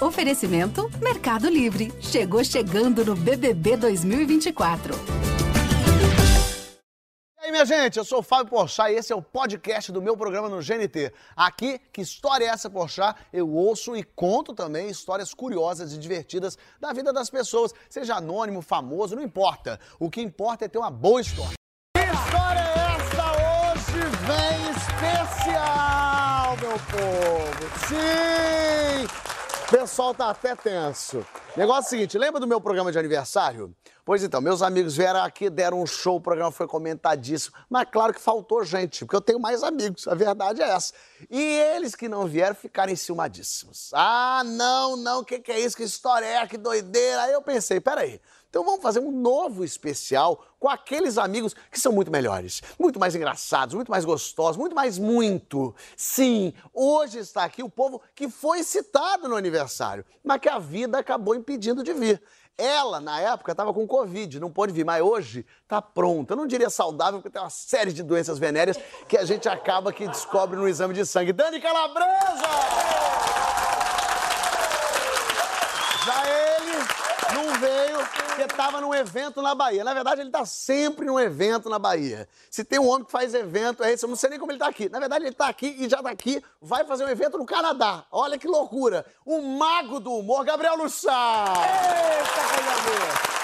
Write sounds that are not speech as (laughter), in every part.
Oferecimento Mercado Livre. Chegou chegando no BBB 2024. E aí, minha gente, eu sou o Fábio Porchat e esse é o podcast do meu programa no GNT. Aqui, que história é essa, Porchat? Eu ouço e conto também histórias curiosas e divertidas da vida das pessoas, seja anônimo, famoso, não importa. O que importa é ter uma boa história. Que história é essa? Hoje vem especial, meu povo! Sim! Pessoal tá até tenso. Negócio é o seguinte, lembra do meu programa de aniversário? Pois então, meus amigos vieram aqui, deram um show, o programa foi comentadíssimo. Mas claro que faltou gente, porque eu tenho mais amigos, a verdade é essa. E eles que não vieram ficaram enciumadíssimos. Ah, não, não, o que, que é isso? Que história é? Que doideira. Aí eu pensei, peraí, então vamos fazer um novo especial com aqueles amigos que são muito melhores, muito mais engraçados, muito mais gostosos, muito mais muito. Sim, hoje está aqui o povo que foi citado no aniversário, mas que a vida acabou impedindo de vir. Ela, na época, estava com Covid, não pôde vir, mas hoje está pronta. Eu não diria saudável, porque tem uma série de doenças venéreas que a gente acaba que descobre no exame de sangue. Dani Calabresa! Já ele não veio porque estava num evento na Bahia. Na verdade, ele está sempre num evento na Bahia. Se tem um homem que faz evento, é esse. Eu não sei nem como ele está aqui. Na verdade, ele está aqui e já está aqui, vai fazer um evento no Canadá. Olha que loucura. O mago do humor, Gabriel Lussar. Eita, coisa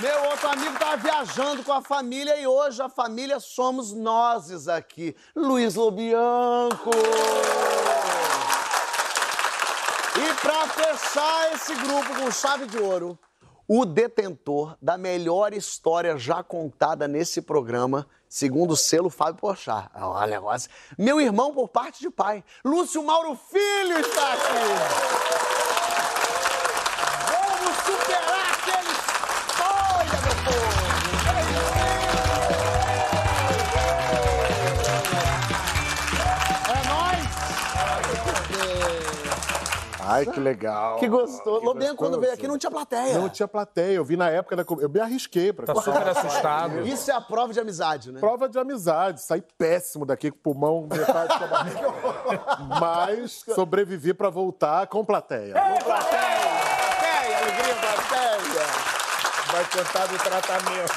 meu outro amigo estava viajando com a família e hoje a família somos nós aqui. Luiz Lobianco. E para fechar esse grupo com chave de ouro, o detentor da melhor história já contada nesse programa, segundo o selo Fábio Porchat. Olha negócio. Meu irmão por parte de pai, Lúcio Mauro Filho está aqui. Ai, que legal. Que gostoso. Que Lobenco, quando veio aqui, não tinha plateia. Não tinha plateia. Eu vi na época da. com- Eu me arrisquei pra Tá super assustado. Isso é a prova de amizade, né? Prova de amizade. Saí péssimo daqui com o pulmão metade da barriga. (laughs) Mas sobrevivi pra voltar com plateia. Plateia, alegria, plateia. Vai contar do tratamento.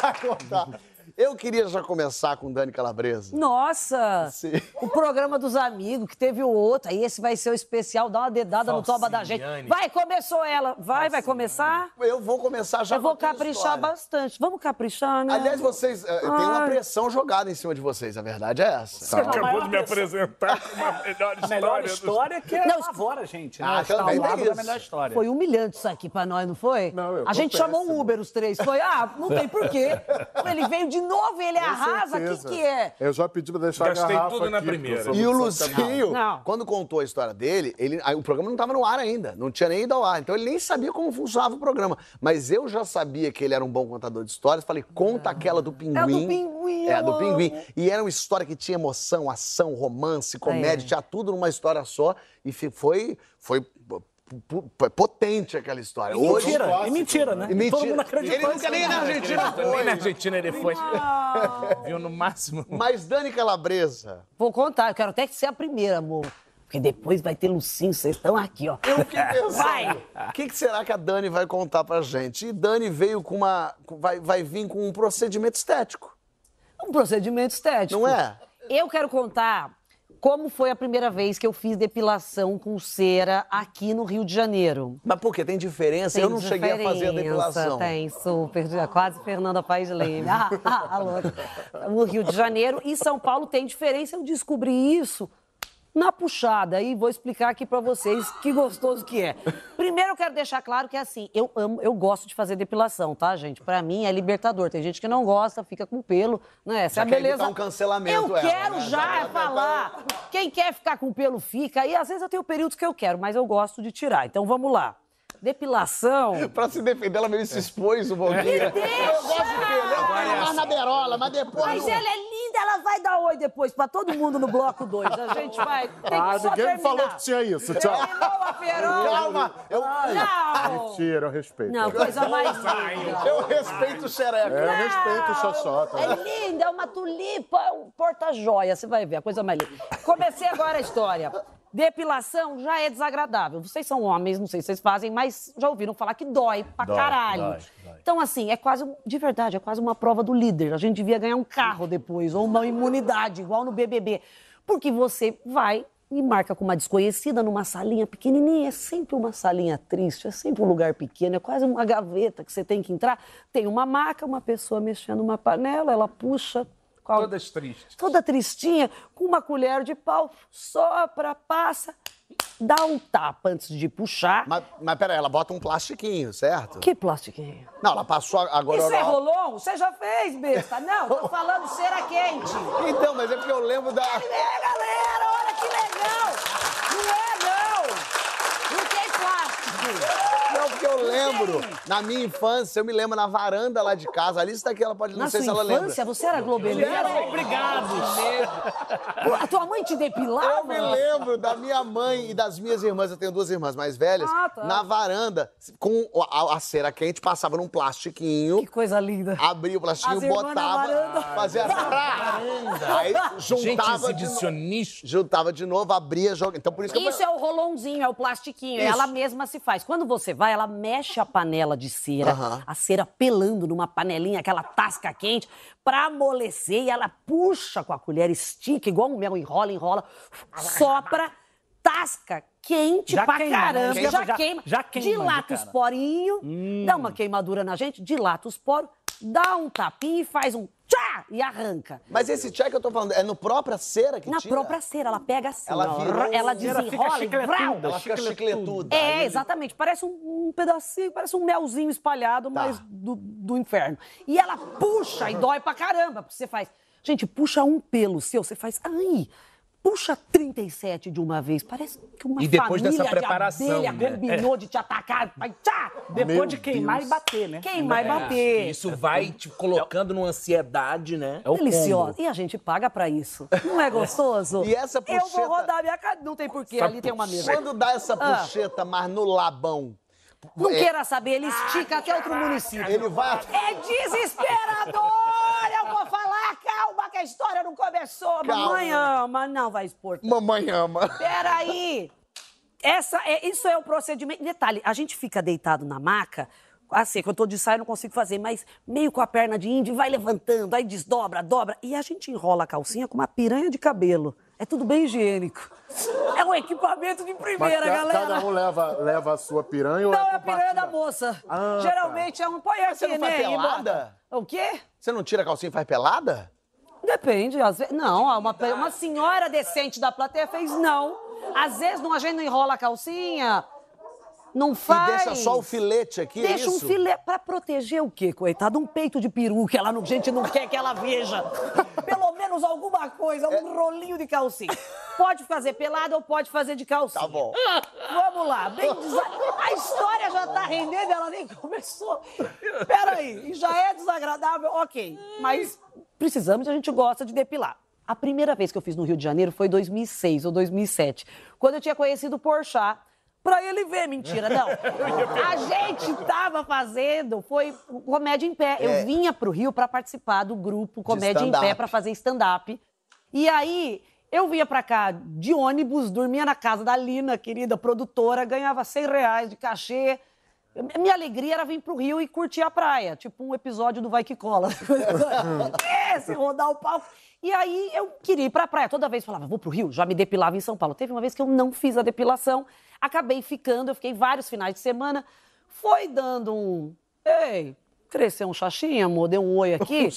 Vai contar. Eu queria já começar com Dani Calabresa. Nossa! Sim. O programa dos amigos, que teve o outro, aí esse vai ser o especial, dá uma dedada no toba da gente. Vai, começou ela. Vai, vai começar? Eu vou começar já Eu vou caprichar história. bastante. Vamos caprichar, né? Aliás, vocês. eh, tem uma pressão jogada em cima de vocês, a verdade é essa. Você acabou de me apresentar com uma (laughs) melhor A melhor história. história que é Não, favora gente, né? Ah, Está também ao lado tem da isso. melhor história. Foi humilhante isso aqui pra nós, não foi? Não, eu A gente chamou um péssimo. Uber, os três. Foi, ah, não tem porquê. (laughs) Ele veio de novo e ele arrasa. O que, que é? Eu já pedi pra deixar Gastei a garrafa tudo na aqui, primeira. E o. Lucinho, Não. quando contou a história dele, ele, aí o programa não estava no ar ainda, não tinha nem ido ao ar, então ele nem sabia como funcionava o programa. Mas eu já sabia que ele era um bom contador de histórias, falei, conta aquela do pinguim. É do pinguim, É, do pinguim. E era uma história que tinha emoção, ação, romance, comédia, É. tinha tudo numa história só. E foi, foi potente aquela história. E Hoje- mentira, e mentira, né? E mentira. Todo mundo acreditou. Ele nunca nem na Argentina Nem na foi. Argentina ele foi. Viu no máximo. Mas Dani Calabresa, Vou contar, eu quero até que ser a primeira, amor. Porque depois vai ter Lucinho, vocês estão aqui, ó. Eu fiquei pensando, Vai! O que, que será que a Dani vai contar pra gente? E Dani veio com uma. Vai, vai vir com um procedimento estético, Um procedimento estético. não é? Eu quero contar como foi a primeira vez que eu fiz depilação com cera aqui no Rio de Janeiro. Mas por quê? Tem diferença? eu não cheguei a fazer a diferença, depilação. Tem, super. Quase Fernanda Paes Leme. Ah, ah, ah. No Rio de Janeiro e São Paulo tem diferença. Eu descobri isso na puxada e vou explicar aqui pra vocês que gostoso que é. Primeiro eu quero deixar claro que assim, eu amo, eu gosto de fazer depilação, tá, gente? Pra mim é libertador. Tem gente que não gosta, fica com pelo, né? Essa Já é a beleza. um cancelamento, Eu ela, quero né? já Já quer falar. Quem quer ficar com pelo fica. E às vezes eu tenho períodos que eu quero, mas eu gosto de tirar. Então vamos lá. Depilação. (laughs) Pra se defender, ela meio se expôs um pouquinho. deixa! Eu gosto de quê? Eu quero mais na berola, mas depois. Mas não- ela é linda, ela vai dar oi depois pra todo mundo no bloco 2. A (laughs) gente vai. Tem Ah, que só ninguém me falou que tinha isso. Tchau. Terminou a perola. Calma, eu, Não! Mentira, eu respeito. Não, coisa mais linda. eu respeito o xereca. É, eu respeito o Xoxota. É linda, é uma tulipa, um porta-joia. Você vai ver, a coisa mais linda. Comecei agora a história. Depilação já é desagradável. Vocês são homens, não sei se vocês fazem, mas já ouviram falar que dói pra Dói, caralho. dói, dói. Então, assim, é quase, de verdade, é quase uma prova do líder. A gente devia ganhar um carro depois, ou uma imunidade, igual no BBB. Porque você vai e marca com uma desconhecida numa salinha pequenininha. É sempre uma salinha triste, é sempre um lugar pequeno, é quase uma gaveta que você tem que entrar. Tem uma maca, uma pessoa mexendo uma panela, ela puxa. A- Todas tristes. toda tristinha, com uma colher de pau, sopra, passa, dá um tapa antes de puxar. Mas, mas peraí, ela bota um plastiquinho, certo? Que plastiquinho? Não, ela passou agora. Isso é rolon? Você já fez, besta? Não, tô falando cera quente. Então, mas é porque eu lembro da. É, galera, olha que legal! Não é, não! Não tem plástico! Eu lembro, na minha infância, eu me lembro na varanda lá de casa. A Alice daqui, ela pode. Não Na sei sua se ela infância, lembra. você era globeleiro? Obrigado. A tua mãe te depilava? Eu me lembro da minha mãe e das minhas irmãs, eu tenho duas irmãs mais velhas, Ah, tá. na varanda, com a, a cera quente, passava num plastiquinho, Que coisa linda. abria o plastiquinho, As irmãs na botava, varanda. fazia. (laughs) Aí Gente juntava de, novo, exibicionista. juntava de novo, abria, jogava. Então por isso que eu Isso é o rolãozinho, é o plastiquinho. Isso. Ela mesma se faz. Quando você vai, ela mexe a panela de cera, Aham. a cera pelando numa panelinha, aquela tasca quente, pra amolecer e ela puxa com a colher, estica, igual um mel, enrola, enrola, sopra, tasca quente Já pra queima, né? caramba. Queima, já, já- queima. já queima Dilata de os porinhos, dá uma queimadura na gente, dilata os poros, dá um tapinha e faz um tchá e arranca. Mas esse tchá que eu tô falando, é no própria cera que Na tira? própria cera, ela pega assim, Ela ó, virou- ela Ela fica desenrola e vrau. Ela fica chicletuda. é, exatamente. Parece um, um pedacinho, parece um melzinho espalhado, Tá. mas do, do inferno. E ela puxa e dói pra caramba, porque você faz. Gente, puxa um pelo seu, você faz. Ai! Puxa 37 de uma vez. Parece que uma E depois família dessa de preparação, abelha né? combinou de te atacar. Vai, tchá! Depois Meu de queimar Deus. e bater, né? Queimar e É, bater. Isso vai te colocando numa ansiedade, né? o Deliciosa. E a gente paga pra isso. Não é gostoso? (laughs) E essa Eu puxeta- vou rodar minha cara. Não tem porquê. Ali tem uma mesa. Quando dá essa Ah. puxeta, mas no labão, Não É. queira saber, ele estica até outro município. ele vai. É desesperador! Eu vou falar, calma, que a história não começou. Calma. Mamãe ama, não vai expor. Mamãe ama. Peraí! Essa é, isso é o procedimento. Detalhe, a gente fica deitado na maca, assim, quando eu tô de saia não consigo fazer, mas meio com a perna de índio, vai levantando, aí desdobra, dobra, e a gente enrola a calcinha com uma piranha de cabelo. É tudo bem higiênico. É um equipamento de Mas primeira, ca- galera. cada um leva, leva a sua piranha ou Não, é é a piranha da moça. Ah, Geralmente é um põe aqui, você não faz né? e pelada? O quê? Você não tira a calcinha e faz pelada? Depende, às vezes. Não, uma, uma senhora decente da plateia fez não. Às vezes não, a gente não enrola a calcinha, não faz. E deixa só o filete aqui, é Deixa um isso? filé pra proteger o quê, coitado? Um peito de peru que ela não, a gente não quer que ela veja. (laughs) Pelo menos alguma coisa, É. um rolinho de calcinha. Pode fazer pelada ou pode fazer de calcinha. Tá bom. (laughs) Vamos lá, bem A história já tá rendendo, ela nem começou. Peraí, já é desagradável, ok. Mas precisamos, a gente gosta de depilar. A primeira vez que eu fiz no Rio de Janeiro foi em 2006 ou 2007, quando eu tinha conhecido o Porchat. Pra ele ver, mentira, não. (laughs) A gente tava fazendo, foi comédia em pé. É. Eu vinha pro Rio pra participar do grupo Comédia em Pé pra fazer stand-up. E aí, eu vinha pra cá de ônibus, dormia na casa da Lina, querida produtora, ganhava 100 reais de cachê. Minha alegria era vir pro Rio e curtir a praia, tipo um episódio do Vai Que Cola. (laughs) (laughs) Esse, rodar o palco. E aí eu queria ir pra praia. Toda vez falava, vou pro Rio, já me depilava em São Paulo. Teve uma vez que eu não fiz a depilação, acabei ficando, eu fiquei vários finais de semana. Foi dando um. Ei, cresceu um xaxinha, amor, deu um oi (laughs) aqui.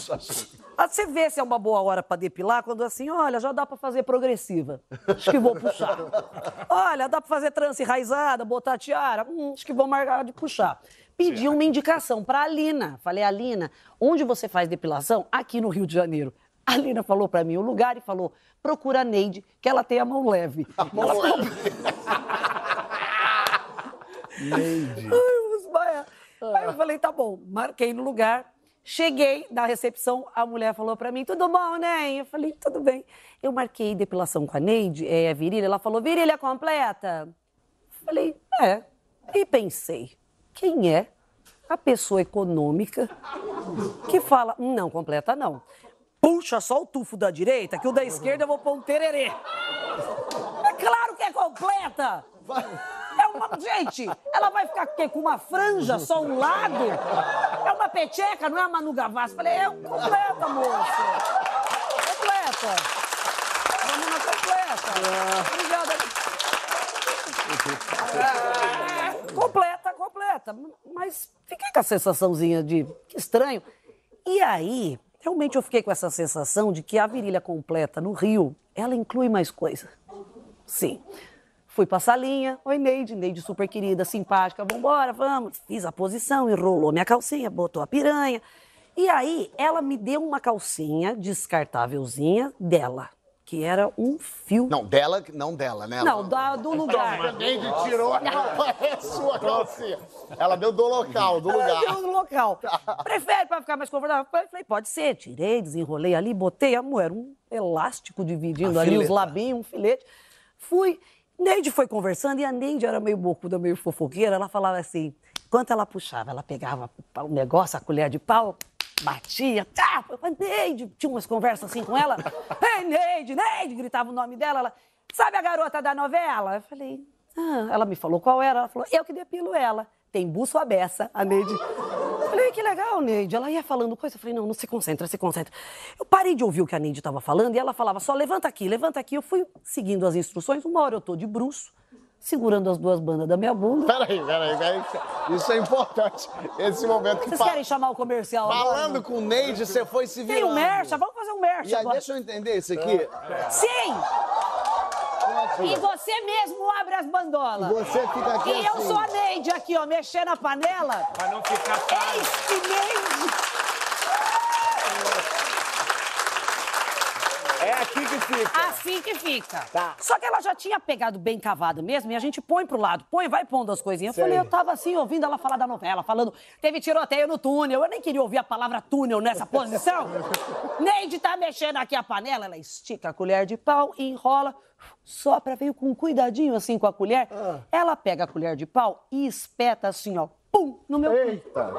Ah, Você vê se é uma boa hora pra depilar quando assim, olha, já dá pra fazer progressiva. Acho que vou puxar. (laughs) Olha, dá pra fazer trança enraizada, botar tiara. Hum, acho que vou marcar de puxar. Pedi uma indicação pra Alina. Falei, Alina, onde você faz depilação? Aqui no Rio de Janeiro. A Alina falou pra mim o lugar e falou: procura a Neide, que ela tem a mão leve. A mão leve. (laughs) Neide. Ai, eu vou desmaiar. Aí eu falei, tá bom, marquei no lugar. Cheguei na recepção, a mulher falou pra mim, tudo bom, né? Eu falei, tudo bem. Eu marquei depilação com a Neide, é, a virilha. Ela falou, virilha completa? Falei, é. E pensei, quem é a pessoa econômica que fala, não, completa não. Puxa só o tufo da direita, que o da esquerda eu vou pôr um tererê. É claro que ser completa! É uma. Gente, ela vai ficar quê? com uma franja só um lado? É uma peteca, não é uma Manu Gavassi. Falei, é completa, moça. Completa. É uma completa. Obrigada. É, completa, completa. Mas fiquei com a sensaçãozinha de que estranho. E aí, realmente eu fiquei com essa sensação de que a virilha completa no Rio, ela inclui mais coisa. Sim. Fui pra salinha, oi Neide, Neide super querida, simpática, vambora, vamos. Fiz a posição, enrolou minha calcinha, botou a piranha. E aí, ela me deu uma calcinha descartávelzinha dela, que era um fio. Não, dela, não dela, né? Não, da- do lugar. Neide tirou, é sua (laughs) calcinha. Ela deu do local, do Ela lugar. deu no local. (laughs) Prefere pra ficar mais confortável? Falei, pode ser. Tirei, desenrolei ali, botei, amor, era um elástico dividindo A ali os fileta. labinhos, um filete. Fui. Neide foi conversando e a Neide era meio bocuda, meio fofoqueira. Ela falava assim, enquanto ela puxava, ela pegava o negócio, a colher de pau, batia, tá, eu falei, Neide, tinha umas conversas assim com ela. (laughs) Ei, Neide, Neide, gritava o nome dela. Ela, sabe a garota da novela? Eu falei, ah, ela me falou qual era. Ela falou, eu que depilo ela. Tem buço beça, a Neide. Eu falei, que legal, Neide. Ela ia falando coisa. Eu falei, não, não se concentra, se concentra. Eu parei de ouvir o que a Neide estava falando e ela falava só, levanta aqui, levanta aqui. Eu fui seguindo as instruções. Uma hora eu tô de bruço, segurando as duas bandas da minha bunda. Peraí, peraí, peraí. Isso é importante. Esse momento que Vocês querem chamar o comercial agora? Falando com o Neide, você foi se virando. Tem um mercha, vamos fazer um mercha E aí, agora. deixa eu entender isso aqui. Sim! E você mesmo abre as bandolas. Você fica aqui E eu assim. sou a Neide aqui, ó, mexendo na panela. Pra não ficar tarde. Eis que Neide! É aqui que fica. Assim que fica. Só que ela já tinha pegado bem cavado mesmo e a gente põe pro lado, põe, vai pondo as coisinhas. Eu falei, eu tava assim, ouvindo ela falar da novela, falando, teve tiroteio no túnel. Eu nem queria ouvir a palavra túnel nessa posição. (laughs) Neide tá mexendo aqui a panela, ela estica a colher de pau, enrola, sopra, veio com cuidadinho assim com a colher. Ela pega a colher de pau e espeta assim, ó, pum, no meu cu. Eita!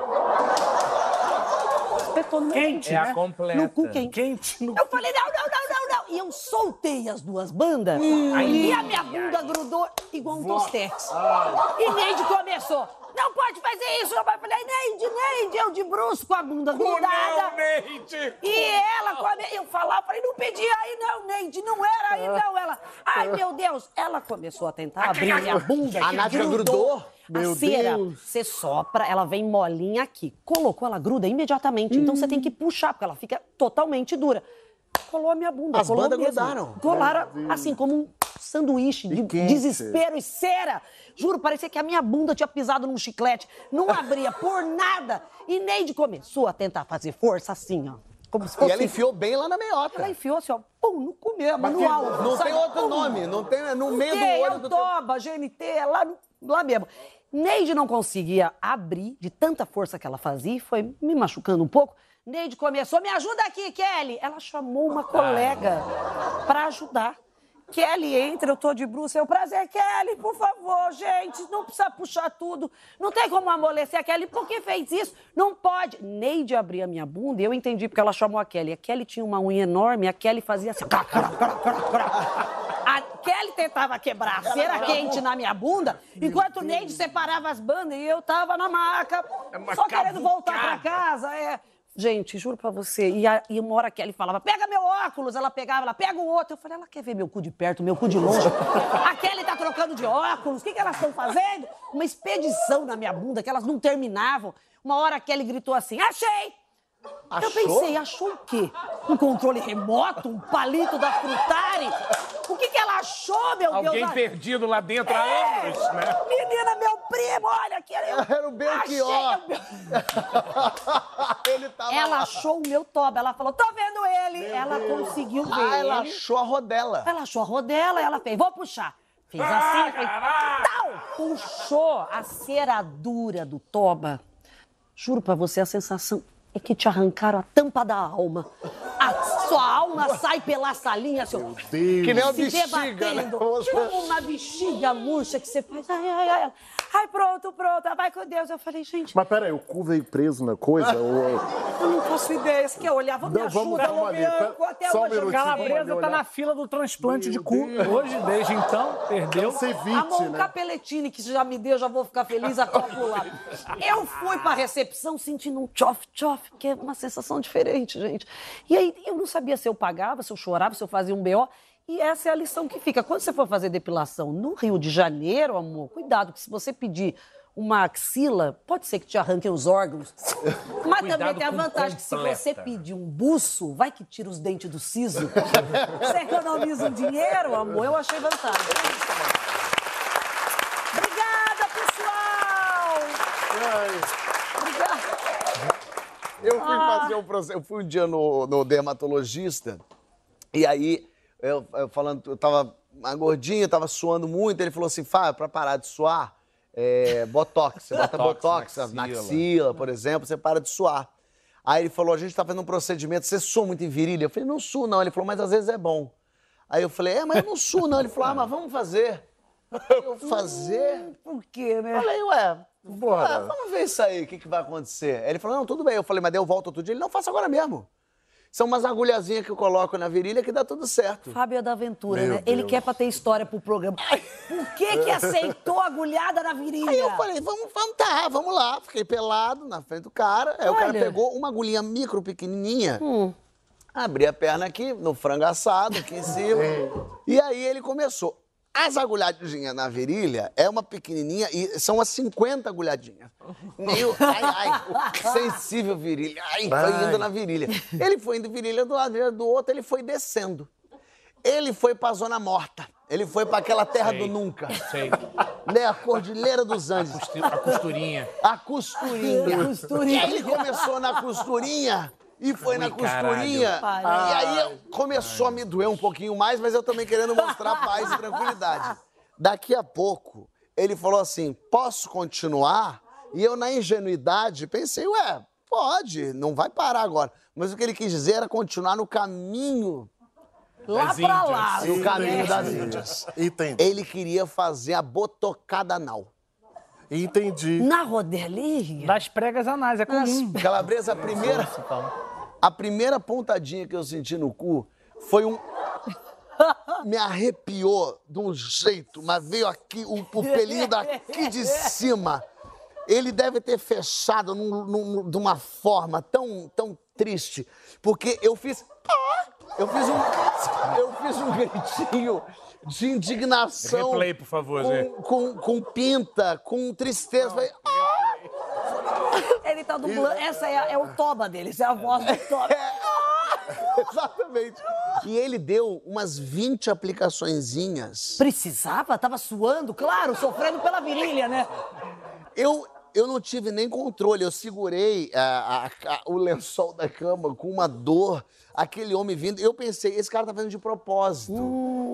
Espetou no meu Quente, cu. é a completa. No cu quente. Quente no Eu falei, não, não, não, não, não. E eu soltei as duas bandas e a minha bunda grudou igual um tostex. E Neide começou. Não pode fazer isso, não. Eu falei, Neide, Neide, eu de bruxo com a bunda grudada. Neide! E ela, come... eu falava, falei, não pedia aí não, Neide, não era aí não. Ela, ai meu Deus, ela começou a tentar abrir minha bunda. A Nádia grudou? Meu a cera, Deus. você sopra, ela vem molinha aqui. Colocou, ela gruda imediatamente. Então você tem que puxar, porque ela fica totalmente dura. Colou a minha bunda. As colou bandas mesmo. grudaram. Colaram, assim, como um sanduíche de desespero e cera. Juro, parecia que a minha bunda tinha pisado num chiclete. Não abria por nada. E Neide começou a tentar fazer força assim, ó. Como se E fosse... ela enfiou bem lá na meiota. Ela enfiou assim, ó, pum, no cu mesmo, no alvo. Não sabe? tem outro Pum. nome, não tem no meio do Tem, olho é do o toba, GNT, é lá, no- lá mesmo. Neide não conseguia abrir de tanta força que ela fazia e foi me machucando um pouco. Neide começou, me ajuda aqui, Kelly. Ela chamou uma colega para ajudar. Kelly entra, eu tô de bruxa. Eu, prazer, Kelly, por favor, gente, não precisa puxar tudo. Não tem como amolecer a Kelly. Por que fez isso? Não pode. Neide abria a minha bunda e eu entendi porque ela chamou a Kelly. A Kelly tinha uma unha enorme, a Kelly fazia assim. A Kelly tentava quebrar a cera quente na minha bunda, enquanto o Neide separava as bandas e eu tava na maca, uma só querendo voltar pra casa. É. Gente, juro pra você. E, a, e uma hora a Kelly falava, pega meu óculos. Ela pegava, ela pega o outro. Eu falei, ela quer ver meu cu de perto, meu cu de longe. a Kelly tá trocando de óculos. O que, que elas estão fazendo? Uma expedição na minha bunda que elas não terminavam. Uma hora a Kelly gritou assim, achei! Eu Achou? pensei, achou o quê? Um controle remoto? Um palito da Frutari? O que, que ela achou, meu Alguém Deus? perdido lá dentro há É. anos, né? Menina, meu primo, olha aqui. Eu Era o Belchior. o- (laughs) Ele tava Ela lá. achou o meu toba. Ela falou, tô vendo ele. ela conseguiu ver Ah, ela ele. achou a rodela. Ela achou a rodela, ela fez, vou puxar. Fez assim, fez, tal, puxou a cera dura do toba. Juro pra você, a sensação é que te arrancaram a tampa da alma. A Sua alma sai pela salinha, assim, ó, Que nem uma se bexiga, né? debatendo. Como uma bexiga murcha que você faz. Ai, ai, ai. Ai, pronto, pronto. Vai com Deus. Eu falei, gente, Mas peraí, o cu veio preso na coisa? (laughs) ou... eu não faço ideia. Você quer olhar? Vamos me Não, vamos ajuda, Lobianco. Até só um hoje eu minutinho. Calabresa tá na fila do transplante de Meu cu Deus. hoje, desde então, perdeu. Ceviche, Amor, um né? capeletine que você já me deu, já vou ficar feliz a calcular. (laughs) Eu fui pra recepção sentindo um tchof-tchof, que é uma sensação diferente, gente. E aí eu não sabia se eu pagava, se eu chorava, se eu fazia um BO. E essa é a lição que fica. Quando você for fazer depilação no Rio de Janeiro, amor, cuidado, que se você pedir uma axila, pode ser que te arranquem os órgãos. (laughs) Mas também Cuidado tem a vantagem que se você pedir um buço, vai que tira os dentes do siso. (laughs) Você economiza um dinheiro, amor. Eu achei vantagem. Obrigada, pessoal! Obrigada. Eu fui fazer um processo. Eu fui um dia no, no dermatologista e aí eu, eu falando, eu tava uma gordinha, tava suando muito. Ele falou assim: Fábio, pra parar de suar, é, botox. Você bota Botox botox na na axila. axila, por exemplo, você para de suar. Aí ele falou: a gente tá fazendo um procedimento, você sua muito em virilha? Eu falei: não suo, não. Ele falou: mas às vezes é bom. Aí eu falei: é, mas eu não suo, não. Ele falou: ah, mas vamos fazer. Eu fazer? Por quê, né? falei, ué, Bora. ah, vamos ver isso aí, o que, que vai acontecer. Aí Ele falou, não, tudo bem. Eu falei, mas daí eu volto outro dia. Ele, não, faça agora mesmo. São umas agulhazinhas que eu coloco na virilha que dá tudo certo. Fábio é da aventura, Meu né? Ele Deus. quer pra ter história pro programa. Por que que aceitou agulhada na virilha? Aí eu falei, vamos, vamos, tá, vamos lá. Fiquei pelado na frente do cara. Aí o cara Olha. pegou uma agulhinha micro, pequenininha. Hum. Abri a perna aqui, no frango assado, aqui em cima. e aí ele começou. As agulhadinhas na virilha é uma pequenininha e são as 50 agulhadinhas. Meio, ai, ai, sensível virilha. Ai, foi indo na virilha. Ele foi indo virilha do lado virilha do outro, ele foi descendo. Ele foi pra Zona Morta. Ele foi pra aquela terra Sei. do nunca. Sei. Né, a Cordilheira dos Andes. A costurinha. A costurinha. A costurinha. E aí ele começou na costurinha e foi na Ui, caralho. costurinha. Parado. E aí começou a me doer um pouquinho mais, mas eu também querendo mostrar paz e tranquilidade. (laughs) Daqui a pouco, ele falou assim: posso continuar? E eu, na ingenuidade, pensei, ué, pode, não vai parar agora. Mas o que ele quis dizer era continuar no caminho, Lá Das pra lá. Índias. no caminho das Índias. Entendi. Ele queria fazer a botocada anal. Entendi. Na rodelinha. Das pregas anais, é comum. (laughs) Calabresa, a primeira, a primeira pontadinha que eu senti no cu foi um. (laughs) Me arrepiou de um jeito, mas veio aqui, o, o pelinho daqui de (laughs) cima. Ele deve ter fechado num- num- de uma forma tão, tão triste, porque eu fiz. "Ah!" Eu fiz um. Eu fiz um gritinho de indignação. Replay, por favor, com, com, com pinta, com tristeza. Falei, "Ah!" Ele tá (laughs) dublando. Essa é, a- é o toba dele. Essa é a voz do toba. (laughs) Exatamente. E ele deu umas 20 aplicaçõezinhas. Precisava? Tava suando, claro, sofrendo pela virilha, né? Eu, eu não tive nem controle. Eu segurei ah, a- a- o lençol da cama com uma dor. Aquele homem vindo. Eu pensei, esse cara tá fazendo de propósito.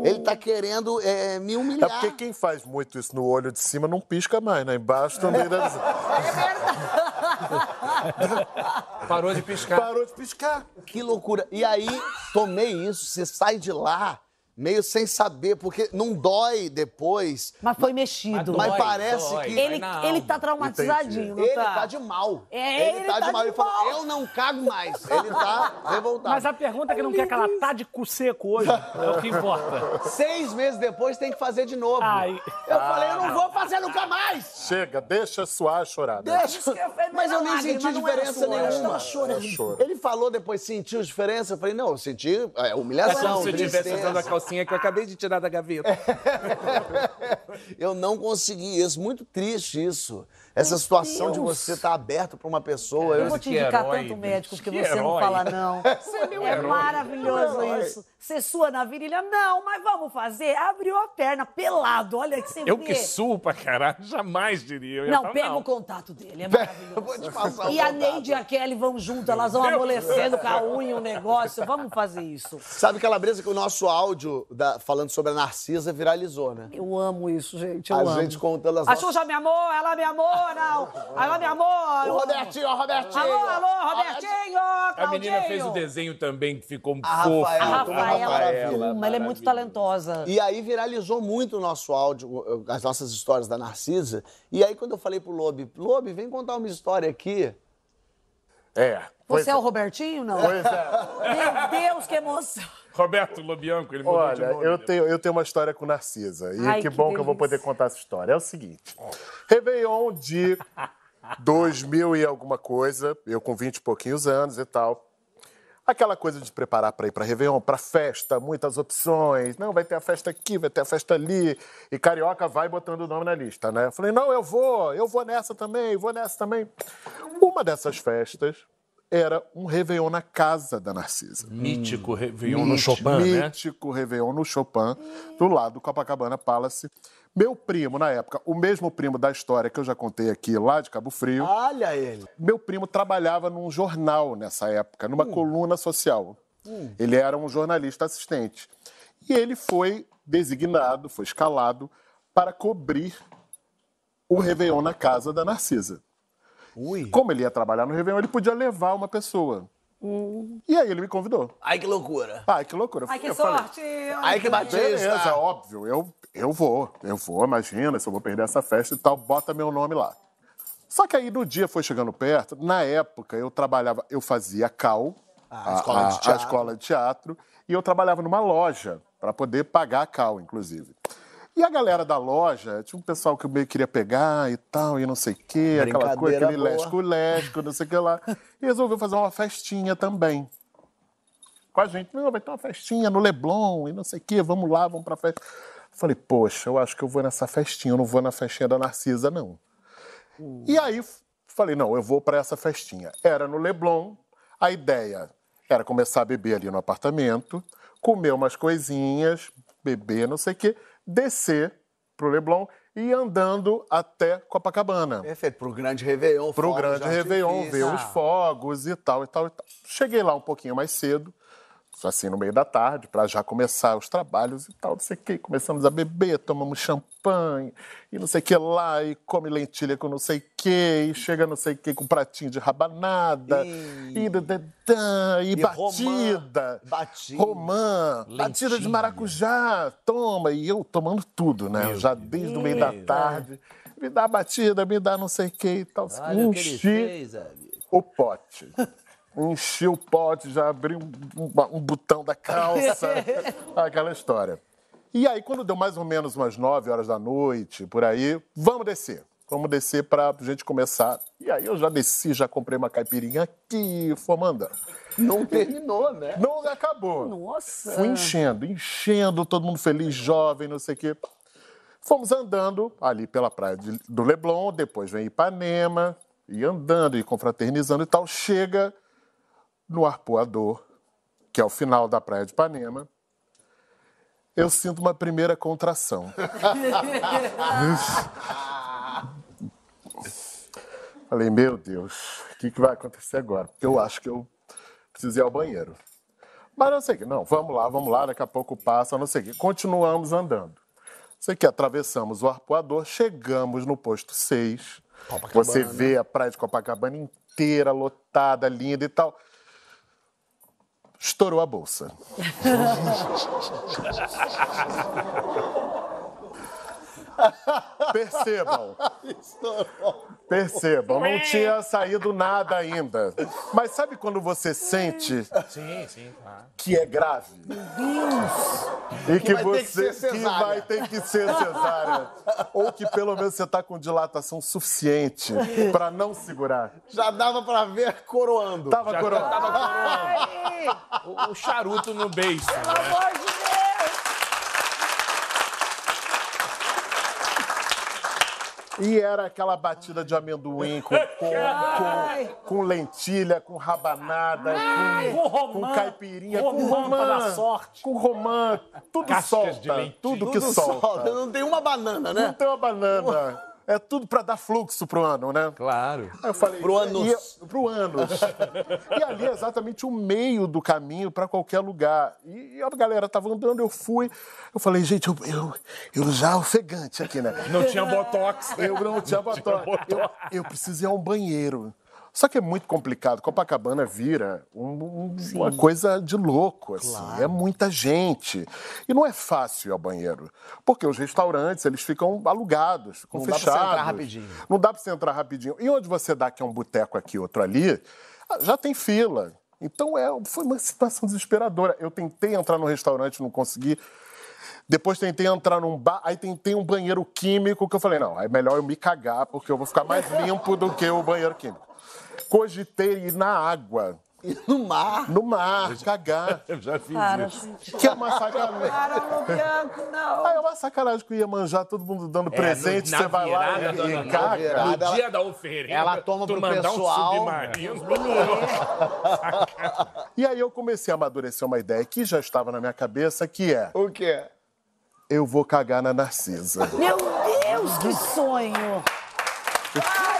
Ele tá querendo eh, me É humilhar. porque quem faz muito isso no olho de cima não pisca mais, né? Embaixo também deve ser. (laughs) Parou de piscar. Parou de piscar. Que loucura. E aí, tomei isso, você sai de lá meio sem saber, porque não dói depois. Mas foi mexido. Mas Dói, parece dói. que. Ele, ele tá traumatizadinho, não Ele tá? tá de mal. É, ele tá de Ele falou, mal. eu não cago mais. Ele tá revoltado. Mas a pergunta é que não quer que ela tá de cu seco hoje. É o que importa. (laughs) Seis meses depois tem que fazer de novo. Ai. Eu falei, eu não vou fazer nunca mais. Chega, deixa suar a chorada. Deixa. eu Mas eu não nem senti era diferença eu nenhuma. tava chorando. Chora. Ele falou depois, sentiu diferença? Eu falei, não, eu senti é, humilhação, Se eu tivesse usando a tristeza. Calcinha que eu acabei de tirar da gaveta. (laughs) Eu não consegui isso. Muito triste isso. Essa situação de Deus. você estar aberto para uma pessoa. Eu Eu, vou te indicar herói, tanto médico que, que você não herói. fala não. (laughs) meu É herói. maravilhoso Meu herói. isso. Você sua na virilha? Não, mas vamos fazer. Abriu a perna, pelado. Olha que você Eu vê. que suo, pra caralho. Jamais diria. Não, falar, pega o contato dele, é maravilhoso. Eu vou te passar o E a. Neide e a Kelly vão junto, elas vão amolecendo com a unha o negócio. Vamos fazer isso. Sabe, Calabresa, que o nosso áudio da- falando sobre a Narcisa viralizou, né? Eu amo isso, gente. Eu a amo. gente contando as A nossas... Xuxa me amou, ela me amou, não. Ela me amou. O Robertinho, o Robertinho! Alô, alô, Robertinho, A menina Claudinho. fez o desenho também, que ficou A fofo. Rafaela, A é Rafaela Rafaela, Fuma, ela é muito talentosa. E aí viralizou muito o nosso áudio, as nossas histórias da Narcisa. E aí quando eu falei pro Lobe, Lobe, vem contar uma história aqui. É. Você é o Robertinho, não? Pois é. Meu Deus, que emoção. Roberto Lobianco, ele mudou de Olha, nome. eu tenho, eu tenho uma história com Narcisa. E Ai, que que bom que eu vou delícia. poder contar essa história. É o seguinte: Réveillon de (laughs) 2000 e alguma coisa, eu com 20 e pouquinhos anos e tal. Aquela coisa de preparar para ir para Réveillon, para festa, muitas opções. Não, vai ter a festa aqui, vai ter a festa ali. E Carioca vai botando o nome na lista, né? Eu falei, não, eu vou, eu vou nessa também, vou nessa também. Uma dessas festas era um Réveillon na casa da Narcisa. Mítico Réveillon no Mítico- Chopin, né? Mítico Réveillon no Chopin, do lado do Copacabana Palace. Meu primo, na época, o mesmo primo da história que eu já contei aqui, lá de Cabo Frio, Olha ele. meu primo trabalhava num jornal nessa época, numa coluna social. Ele era um jornalista assistente. E ele foi designado, foi escalado para cobrir o Réveillon na casa da Narcisa. Ui. Como ele ia trabalhar no Réveillon, ele podia levar uma pessoa. E aí ele me convidou. Ai, que loucura. Ai, que loucura. Ai, que Eu falei, sorte. Ai, que batista. Beleza, óbvio, eu, eu vou, eu vou, imagina, se eu vou perder essa festa e tal, bota meu nome lá. Só que aí no dia foi chegando perto, na época eu trabalhava, eu fazia cal, a escola de a teatro. escola de teatro, e eu trabalhava numa loja para poder pagar a cal, inclusive. E a galera da loja, tinha um pessoal que eu meio queria pegar e tal, e não sei o quê, aquela coisa, aquele boa. lesco-lesco, não sei o que lá. E resolveu fazer uma festinha também com a gente. Não, vai ter uma festinha no Leblon e não sei o quê, vamos lá, vamos pra festa. Falei, poxa, eu acho que eu vou nessa festinha, eu não vou na festinha da Narcisa, não. E aí falei, não, eu vou pra essa festinha. Era no Leblon, a ideia era começar a beber ali no apartamento, comer umas coisinhas, beber não sei o quê, descer pro Leblon e ir andando até Copacabana Perfeito, pro grande Réveillon. pro fogos grande de Réveillon, ver os fogos e tal, e tal, e tal. Cheguei lá um pouquinho mais cedo, assim, no meio da tarde, para já começar os trabalhos e tal, não sei o quê. Começamos a beber, tomamos champanhe e não sei o que lá, e come lentilha com não sei o que, e chega não sei o que com pratinho de rabanada, E- e, dadadã, e, E batida, romã, batida. romã, batida de maracujá, toma, e eu tomando tudo, né? já desde o meio da tarde. Me dá batida, me dá não sei o que e tal. Olha Enchi o pote. Enchi o pote, já abri um, um- um botão da calça, (laughs) aquela história. E aí, quando deu mais ou menos umas 9 horas da noite, por aí, vamos descer. Vamos descer pra gente começar. E aí eu já desci, já comprei uma caipirinha aqui, fomos andando. Não terminou, né? Não acabou. Nossa. Fui enchendo, enchendo, todo mundo feliz, jovem, não sei o quê. Fomos andando ali pela praia de- do Leblon, depois vem Ipanema, e andando e confraternizando e tal. Chega no Arpoador, que é o final da praia de Ipanema. Eu sinto uma primeira contração. (laughs) Falei, meu Deus, o que, que vai acontecer agora? Eu acho que eu preciso ir ao banheiro. Mas não sei o que, não, vamos lá, vamos lá, daqui a pouco passa, não sei o que. Continuamos andando. Sei que atravessamos o arpoador, chegamos no posto 6. Você vê a praia de Copacabana inteira, lotada, linda e tal. Штор вабылся. (laughs) Percebam. Percebam, não tinha saído nada ainda. Mas sabe quando você sente Sim, sim, claro. que é grave? E que, vai ter que você ser que cesárea. vai ter que ser cesárea. Ou que pelo menos você está com dilatação suficiente para não segurar. Já dava pra ver coroando. Tava coroado. Ai, O, o charuto no beiço, pelo né? amor de E era aquela batida de amendoim com, com, com, com lentilha, com rabanada, com, Com romã, com caipirinha, com romã pra romã, dar sorte. com romã, tudo Cascas solta, de lentilha. tudo que Tudo solta. solta. Não tem uma banana, Não né? tem uma banana. É tudo pra dar fluxo pro ano, né? Claro. Aí eu falei, Pro ânus. e- pro ânus. (laughs) e ali é exatamente o meio do caminho para qualquer lugar. E a galera tava andando, eu fui. Eu falei, gente, eu, eu, eu já ofegante aqui, né? Não tinha botox. Eu não tinha batom. Eu, eu preciso ir a um banheiro. Só que é muito complicado. Copacabana vira um- um- uma coisa de louco, assim. É muita gente. E não é fácil ir ao banheiro. Porque os restaurantes, eles ficam alugados, ficam Não dá pra você fechados. entrar rapidinho. Não dá pra você entrar rapidinho. E onde você dá que é um boteco aqui, outro ali, ah, já tem fila. Então é, foi uma situação desesperadora. Eu tentei entrar no restaurante, não consegui. Depois tentei entrar num bar, aí tentei um banheiro químico, que eu falei, não, é melhor eu me cagar, porque eu vou ficar mais limpo do que o banheiro químico. Cogitei ir na água, E no mar. no mar, cagar. (laughs) Eu já fiz Para, isso. gente. Que é uma sacanagem. Para, Bianco, não. Ah, é uma sacanagem que ia manjar todo mundo dando presente, no- você vai lá e, dona- e caga. virada. No dia da oferenda, ela toma pro pessoal. Um submarino. (laughs) E aí eu comecei a amadurecer uma ideia que já estava na minha cabeça, que é, O quê? eu vou cagar na Narcisa. Meu Deus, que sonho! Na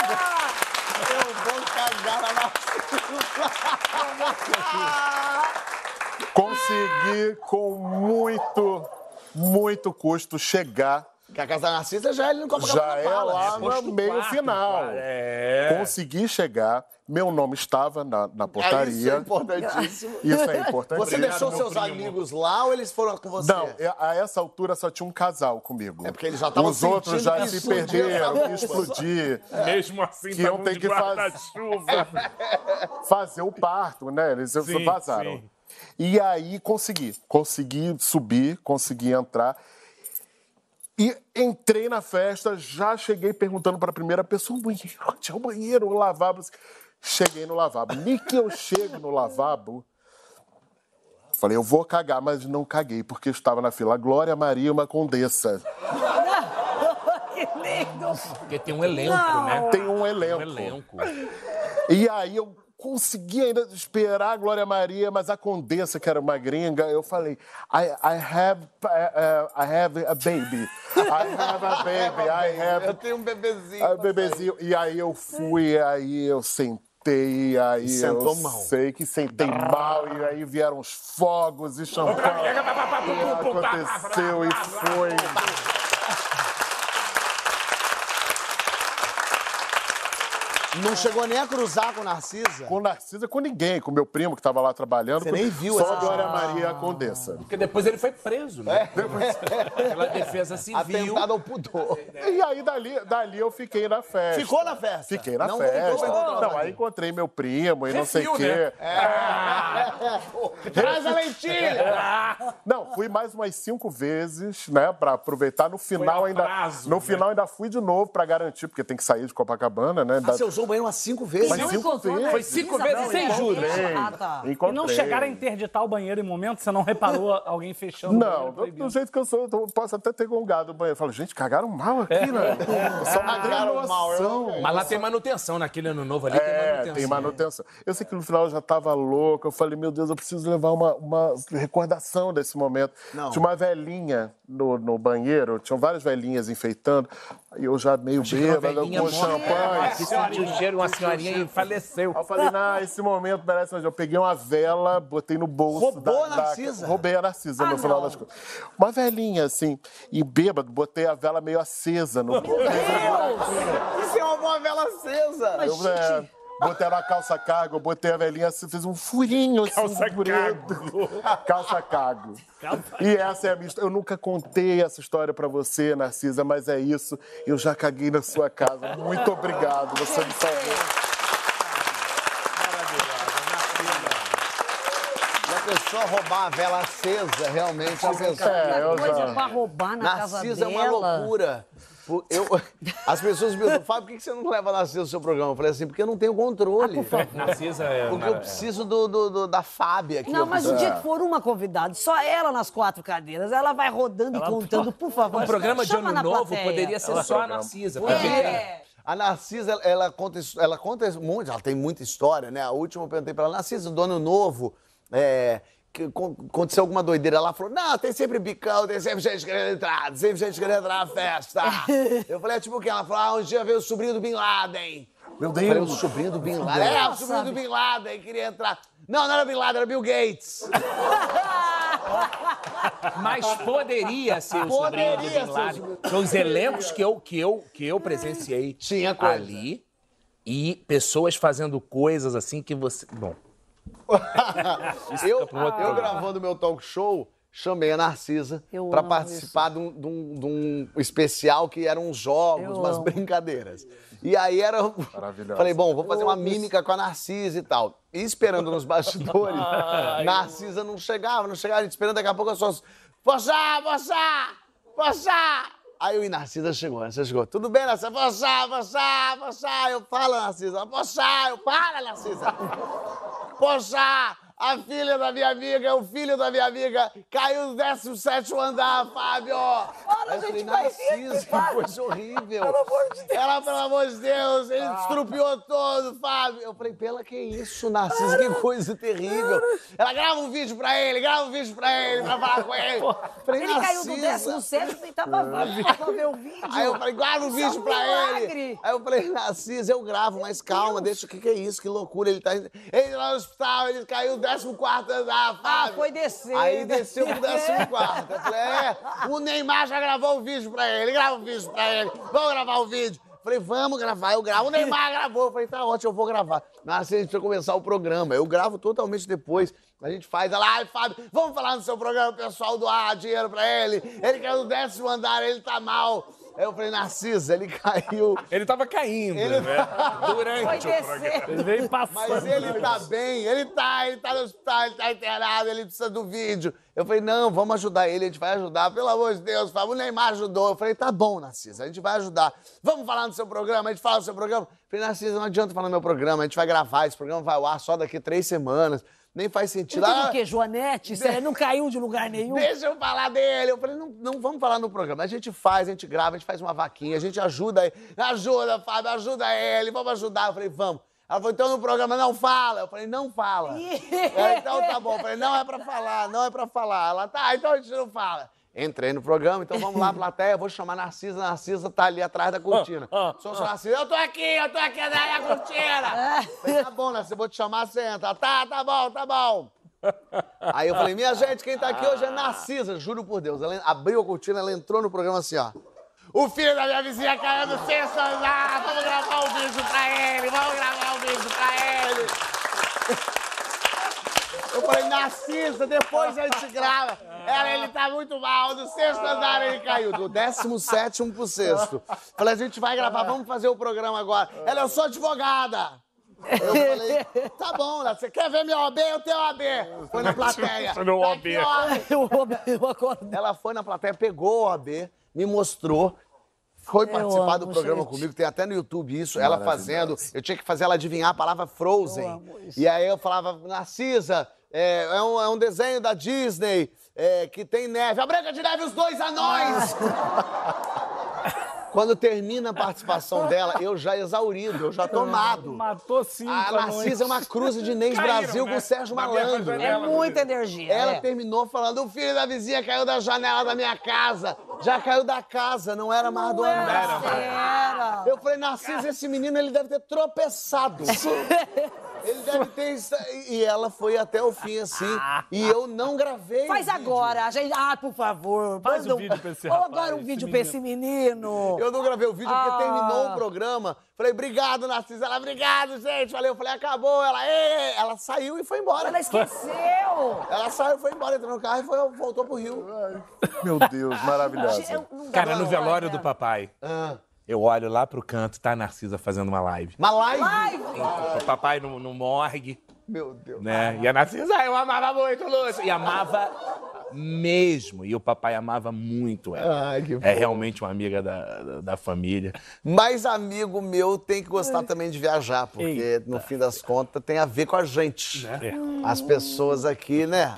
Consegui, com muito, muito custo, chegar. Porque a casa da Narcisa já é ali no Copacabana Já é Palace. lá no meio quarto, final. cara. É. Consegui chegar, meu nome estava na, na É, isso é portaria. importantíssimo. Isso é importante. Você deixou seus primo. amigos lá ou eles foram com você? Não, é- a essa altura só tinha um casal comigo. É porque eles já estavam Os outros já que se perderam, que explodir. Mesmo assim, Que tava ter de que fazer- guarda-chuva. fazer o parto, né? Eles Sim, vazaram. sim. E aí consegui. Consegui subir, consegui entrar. E entrei na festa, já cheguei perguntando para a primeira pessoa: o banheiro, onde é o banheiro, o lavabo? Cheguei no lavabo. Nem que eu chego no lavabo, falei, eu vou cagar, mas não caguei, porque estava na fila Glória Maria, uma condessa. (laughs) Que lindo! Porque tem um elenco, Não. né? Tem um elenco. Um elenco. E aí eu consegui ainda esperar a Glória Maria, mas a Condessa, que era uma gringa, eu falei, I, I have, uh, uh, I have a baby. I have a baby. I have Eu tenho um bebezinho. a bebezinho. E aí eu fui, aí eu sentei, aí Sentou eu mal. sei que sentei mal, e aí vieram os fogos e champanhe. e aconteceu e foi. Não chegou nem a cruzar com Narcisa? Com Narcisa, com ninguém, com meu primo que estava lá trabalhando. Você com- nem viu Só essa a Glória. Maria a Condessa. Porque depois ele foi preso, né? (laughs) Pela defesa civil. Atentado ao pudor. E aí, dali, dali eu fiquei na festa. Ficou na festa? Fiquei na Não voltou festa. os Não, aí encontrei meu primo e não sei o quê. né? (laughs) Traz a lentilha! Não, fui mais umas cinco vezes, né, pra aproveitar. No final ainda. prazo, no né? final ainda fui de novo pra garantir, porque tem que sair de Copacabana, né? Ah, da- você usou o banheiro umas cinco vezes? Mas Não cinco encontrou vezes. Foi cinco vezes não, sem não. juros. Ah, tá. E não chegaram a interditar o banheiro em momento? Você não reparou alguém fechando o Não, banheiro do, proibido? do jeito que eu sou, eu posso até ter gongado o banheiro. Eu falo, gente, cagaram mal aqui, né? Só Cagaram mal, eu- noção. Mas lá tem manutenção, naquele ano novo ali tem É, manutenção. tem manutenção. Eu sei que no final eu já tava louco. Eu falei, meu Deus, eu preciso levar uma, uma recordação desse momento. Não. Tinha uma velhinha no, no banheiro, tinham várias velhinhas enfeitando. Aí eu já meio bêbado, com champanhe. Que sentiu o cheiro, uma senhorinha e faleceu. Aí eu falei, não, esse momento merece mais. Eu peguei uma vela, botei no bolso. Roubou da, a Narcisa? Da, roubei a Narcisa Ah, no final não. das contas. Uma velhinha, assim, e bêbado, botei a vela meio acesa no bolso. Isso é uma boa vela acesa! Eu, é, botei na calça cargo, eu botei a velhinha assim, fez um furinho assim. Calça preto. (laughs) calça cargo. E essa é a minha história. Eu nunca contei essa história pra você, Narcisa, mas é isso. Eu já caguei na sua casa. Muito obrigado, você me salvou. Pessoa roubar a vela acesa, realmente, a pessoa... É, eu Coisa já... pra roubar na casa Narcisa é dela. uma loucura. Eu, as pessoas me perguntam, Fábio, por que você não leva a Narcisa no seu programa? Eu falei assim, porque eu não tenho controle. Narcisa é. Porque eu preciso do, do- do- da Fábia aqui. Não, mas o dia que for uma convidada, só ela nas quatro cadeiras, ela vai rodando e contando, por favor. Um programa de ano novo plateia. poderia ser só a Narcisa. porque tem- É. A Narcisa, ela, ela conta, ela conta muito, ela tem muita história, né? A última eu perguntei pra ela, Narcisa, do ano novo, é, que con- aconteceu alguma doideira? Ela falou, não, tem sempre bicão, tem sempre gente querendo entrar, tem sempre gente querendo entrar na festa. (laughs) eu falei, é tipo o quê? Ela falou, ah, um dia veio o sobrinho do Bin Laden. Meu Eu falei, o Deus. sobrinho do Bin Laden. É, o sobrinho do Bin Laden, queria entrar. Não, não era Bin Laden, era Bill Gates. (laughs) Mas poderia ser o sobrinho do Poderia Bin Laden. Porque Os elencos que eu, que eu, que eu presenciei Tinha coisa. ali e pessoas fazendo coisas assim que você. Bom, (laughs) eu, outro eu gravando meu talk show, chamei a Narcisa amo participar de um, de um- de um especial que eram uns jogos, Eu umas amo. brincadeiras. E aí era. Maravilhosa. Falei, bom, vou fazer uma mímica com a Narcisa e tal. E esperando nos bastidores, (laughs) Narcisa não chegava, não chegava, a gente esperando daqui a pouco as pessoas. Poxa, poxa, poxa! Aí o Narcisa chegou, Narcisa chegou. Tudo bem, Narcisa? Poxa, poxa, poxa! Eu falo, Narcisa. Poxa, eu para, Narcisa. (laughs) Poxa, a filha da minha amiga, é o filho da minha amiga, caiu no 17 andar, Fábio! Olha, eu gente, vai isso, que coisa horrível. Pelo amor de Deus. Ela, pelo amor de Deus, ele ah. estrupiou todo, Fábio. Eu falei, pela que isso, Narciso, que coisa terrível. Ela grava um vídeo pra ele, grava um vídeo pra ele, pra falar com ele. Falei, ele caiu do 17 e tava ah. pra ver o vídeo. Aí eu falei, guarda o vídeo é um pra milagre. ele. Aí eu falei, Narciso, eu gravo, mas calma, deixa, o que, que é isso? Que loucura, ele tá... Ele lá no hospital, ele caiu 10 14º andar, ah, Fábio. Ah, foi descer. Aí desceu pro 14º. Falei, é, o Neymar já gravou o um vídeo pra ele, grava o um vídeo pra ele, vamos gravar o vídeo. Falei, vamos gravar, eu gravo. O Neymar (laughs) gravou. Falei, tá ótimo, eu vou gravar. Na assim, a gente precisa começar o programa. Eu gravo totalmente depois. A gente faz, ela, ai, Fábio, vamos falar no seu programa, pessoal doar dinheiro pra ele. Ele quer o décimo andar, ele tá mal. Aí eu falei, Narcisa, ele (laughs) caiu. ele tava caindo, Ele- né? (laughs) Foi Durante o programa. Ele veio passando. Mas ele tá bem, ele tá, ele tá no hospital, ele tá internado, ele precisa do vídeo. Eu falei, não, vamos ajudar ele, a gente vai ajudar, pelo amor de Deus. O Neymar ajudou. Eu falei, tá bom, Narcisa, a gente vai ajudar. Vamos falar no seu programa, a gente fala no seu programa. Eu falei, Narcisa, não adianta falar no meu programa, a gente vai gravar, esse programa vai ao ar só daqui três semanas. Nem faz sentido. Ele teve Ah, o quê? Joanete? Você não caiu de lugar nenhum? Deixa eu falar dele. Eu falei, não, não vamos falar no programa. A gente faz, a gente grava, a gente faz uma vaquinha, a gente ajuda ele. Ajuda, Fábio, ajuda ele, vamos ajudar. Eu falei, vamos. Ela falou, então no programa não fala. Eu falei, não fala. Ela, então tá bom. Eu falei, não é pra falar, não é pra falar. Ela, tá, então a gente não fala. Entrei no programa, então vamos lá, (laughs) plateia, vou chamar Narcisa. Narcisa tá ali atrás da cortina. Sou Narcisa, eu tô aqui, eu tô aqui atrás da cortina. (laughs) Falei, tá bom, Narcisa, vou te chamar, senta. Tá, tá bom, tá bom. Aí eu falei, minha gente, quem tá aqui hoje é Narcisa, juro por Deus. Ela abriu a cortina, ela entrou no programa assim, ó. O filho da minha vizinha caiu no sexto andar, vamos gravar um vídeo pra ele, vamos gravar um vídeo pra ele. Eu falei, Narcisa, depois a gente grava. Ela, ele tá muito mal, do sexto andar ele caiu, do décimo sétimo pro sexto. Falei, a gente vai gravar, vamos fazer o programa agora. Ela, eu sou advogada. Eu falei, tá bom, você quer ver meu OB? Eu tenho OB. Foi na plateia. Meu Tá OB. Eu, eu acordo. Ela foi na plateia, pegou o OB, me mostrou. Foi participar do programa gente. comigo, tem até no YouTube isso, ela fazendo. Eu tinha que fazer ela adivinhar a palavra Frozen. amo isso. E aí eu falava, Narcisa, é, é um, é um desenho da Disney é, que tem neve. A Branca de Neve e os dois anões! (laughs) Quando termina a participação dela, eu já exaurido, eu já tomado. Matou cinco A. Narcisa é uma cruz de Inês Caíram, Brasil né? com o Sérgio mesma Malandro. É muita energia. Ela é. terminou falando: o filho da vizinha caiu da janela da minha casa. Já caiu da casa, não era mais do andar. Era. Eu falei, Narciso, esse menino ele deve ter tropeçado. (laughs) ele deve ter. E ela foi até o fim assim. E eu não gravei. Faz agora. A gente... Ah, por favor. Faz um vídeo pra esse Ou rapaz, agora um esse vídeo pra esse menino. Eu não gravei o vídeo porque Ah. terminou o programa. Falei, obrigado, Narciso. Ela, obrigado, gente. Falei, eu falei, acabou. Ela, "Ê". ela saiu e foi embora. Ela esqueceu. Ela saiu, foi embora, entrou no carro e foi, voltou pro Rio. Meu Deus, maravilhosa. Eu não dá Cara, no velório do papai, Ah. Eu olho lá pro canto, tá a Narcisa fazendo uma live. Uma live. Live. O papai no, no morgue, Meu Deus. né? E a Narcisa, ah, eu amava muito, Lúcio. E amava mesmo. E o papai amava muito ela. Ai, que É fofo. realmente uma amiga da, da, da família. Mas amigo meu tem que gostar também de viajar, porque no fim das contas tem a ver com a gente. As pessoas aqui, né?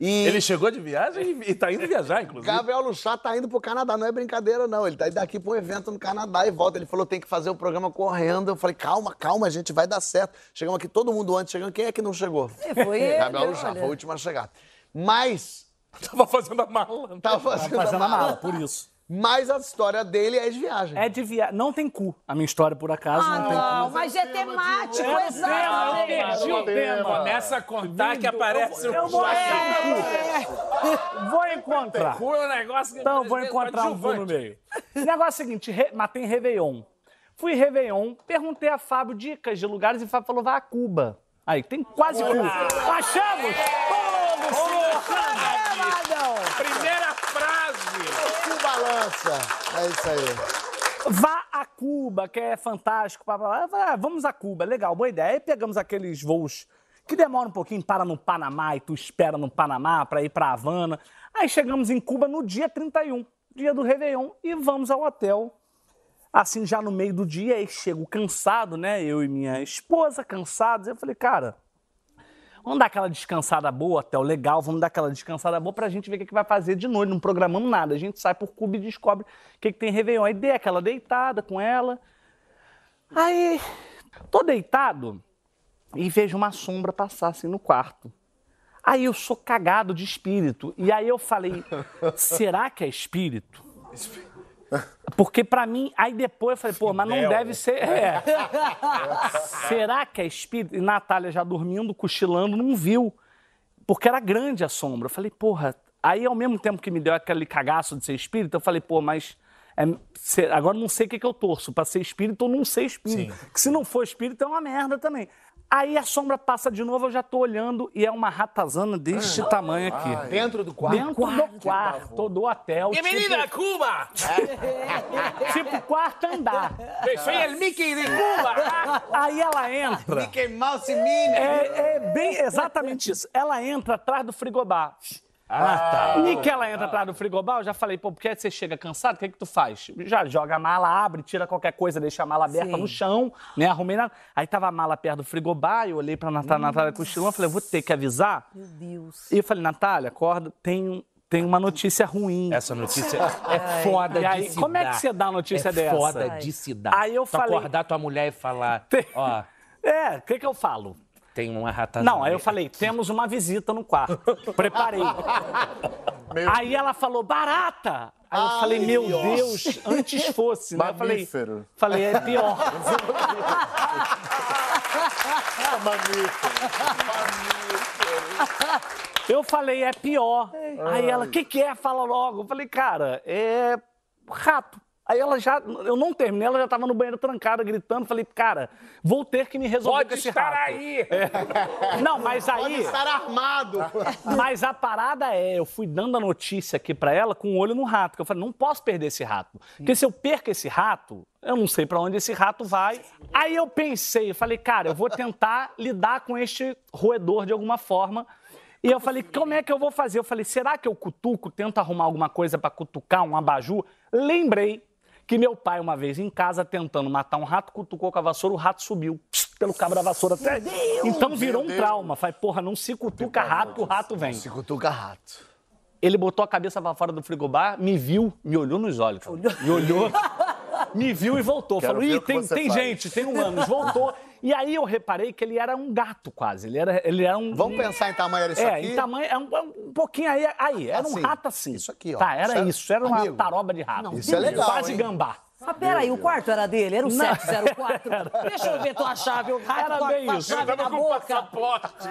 E Ele chegou de viagem e, tá indo viajar, inclusive. Gabriel Luchá tá indo pro Canadá, não é brincadeira não. Ele tá indo daqui pra um evento no Canadá e volta. Ele falou tem que fazer o programa correndo. Eu falei calma, calma, gente, vai dar certo. Chegamos aqui todo mundo antes, chegando. Quem é que não chegou? Foi (laughs) ele, Gabriel Luchá, foi a última a chegar. Mas (laughs) Tava fazendo a mala. tá fazendo, Fazendo a a mala, por isso. Mas a história dele é de viagem. É de viagem. Não tem cu. A minha história, por acaso, Ah, não tem não, cu. mas é temático, É exato. tema, eu perdi o tema. Começa a contar que aparece Eu um vou, (laughs) vou encontrar. cu, é um negócio que Então, vou encontrar um cu no meio. O negócio é o seguinte, re... mas tem Réveillon. Fui Réveillon, perguntei a Fábio dicas de lugares e Fábio falou, vai a Cuba. Aí, tem quase cu. Achamos! Todo Primeira balança. É isso aí. Vá a Cuba, que é fantástico. Blá, blá, blá. Ah, vamos a Cuba, legal, boa ideia. Aí pegamos aqueles voos que demoram um pouquinho, para no Panamá e tu espera no Panamá para ir para Havana. Aí chegamos em Cuba no dia 31, dia do Réveillon, e vamos ao hotel. Assim, já no meio do dia, aí chego cansado, né? Eu e minha esposa cansados. Eu falei, cara, Vamos dar aquela descansada boa, hotel legal, vamos dar aquela descansada boa pra gente ver o que, que vai fazer de noite. Não programamos nada. A gente sai por Cuba e descobre o que, que tem Réveillon. Aí dei aquela deitada com ela. Aí, tô deitado e vejo uma sombra passar assim no quarto. Aí eu sou cagado de espírito. E aí eu falei, (laughs) será que é espírito? Porque pra mim, aí depois eu falei, pô, mas não deve ser. é. Será que é espírito? E Natália já dormindo, cochilando, não viu. Porque era grande a sombra. Eu falei, porra. Aí ao mesmo tempo que me deu aquele cagaço de ser espírito, eu falei, pô, mas. é, agora eu não sei o que, que eu torço, pra ser espírito ou não ser espírito. Que se não for espírito é uma merda também. Aí a sombra passa de novo, eu já tô olhando e é uma ratazana deste tamanho aqui. Dentro do quarto. Dentro do quarto do hotel. Bienvenida a Cuba! Tipo, (laughs) tipo quarto andar. Soy el Mickey de Cuba! Aí ela entra. Mickey Mouse Minnie. É, é bem exatamente isso. Ela entra atrás do frigobar. Ah, tá. E que ela entra atrás do frigobar, eu já falei, pô, porque aí você chega cansado, o que, que tu faz? Já joga a mala, abre, tira qualquer coisa, deixa a mala aberta Sim. no chão, né? Arrumei nada. Aí tava a mala perto do frigobar, eu olhei pra Natália, Natália cochilando, falei, vou ter que avisar. Meu Deus. E eu falei, Natália, acorda, tem, um- tem uma notícia ruim. Essa notícia (laughs) é foda E aí, de se como é que você dá uma notícia é dessa? foda de se dar. Aí eu tu falei- acordar tua mulher e falar, (laughs) ó, É, o que, que eu falo? Tem uma ratazana. Não, aí eu falei, temos uma visita no quarto. Preparei. Aí ela falou, barata! Aí eu falei, meu Deus, antes fosse, né? Eu falei, Mamífero. falei, é pior. Eu falei, é pior. Aí ela, o que, que é? Fala logo. Eu falei, cara, é rato. Aí ela já, eu não terminei, ela já tava no banheiro trancada, gritando. Falei, cara, vou ter que me resolver Pode com esse estar rato. aí! Não, mas aí. Estar armado. Mas a parada é, eu fui dando a notícia aqui pra ela com o olho no rato. Que eu falei, não posso perder esse rato. Porque se eu perco esse rato, eu não sei pra onde esse rato vai. Aí eu pensei, eu falei, cara, eu vou tentar lidar com este roedor de alguma forma. E eu falei, como é que eu vou fazer? Eu falei, será que eu cutuco, tento arrumar alguma coisa pra cutucar, um abajur? Lembrei que meu pai, uma vez em casa, tentando matar um rato, cutucou com a vassoura, o rato subiu pelo cabo da vassoura. até- Então virou um trauma. Falei, porra, não se cutuca rato, o rato vem. Se cutuca rato. Ele botou a cabeça pra fora do frigobar, me viu, me olhou nos olhos. cara. Me olhou, me viu e voltou. Quero Falou, ih, tem, tem faz." gente, tem humanos. Voltou. E aí eu reparei que ele era um gato quase. Ele era, ele era um... Vamos pensar em tamanho disso É, aqui? em tamanho, é um, é um pouquinho aí, aí, era Assim, um rato assim. isso aqui, ó. Tá, era Isso é- isso, era uma Amigo, taroba de rato. isso é legal, Quase hein? gambá. Mas peraí, o quarto era dele? Era o 704? (laughs) Deixa eu ver tua chave, o rato Era com a- bem a isso. chave na boca.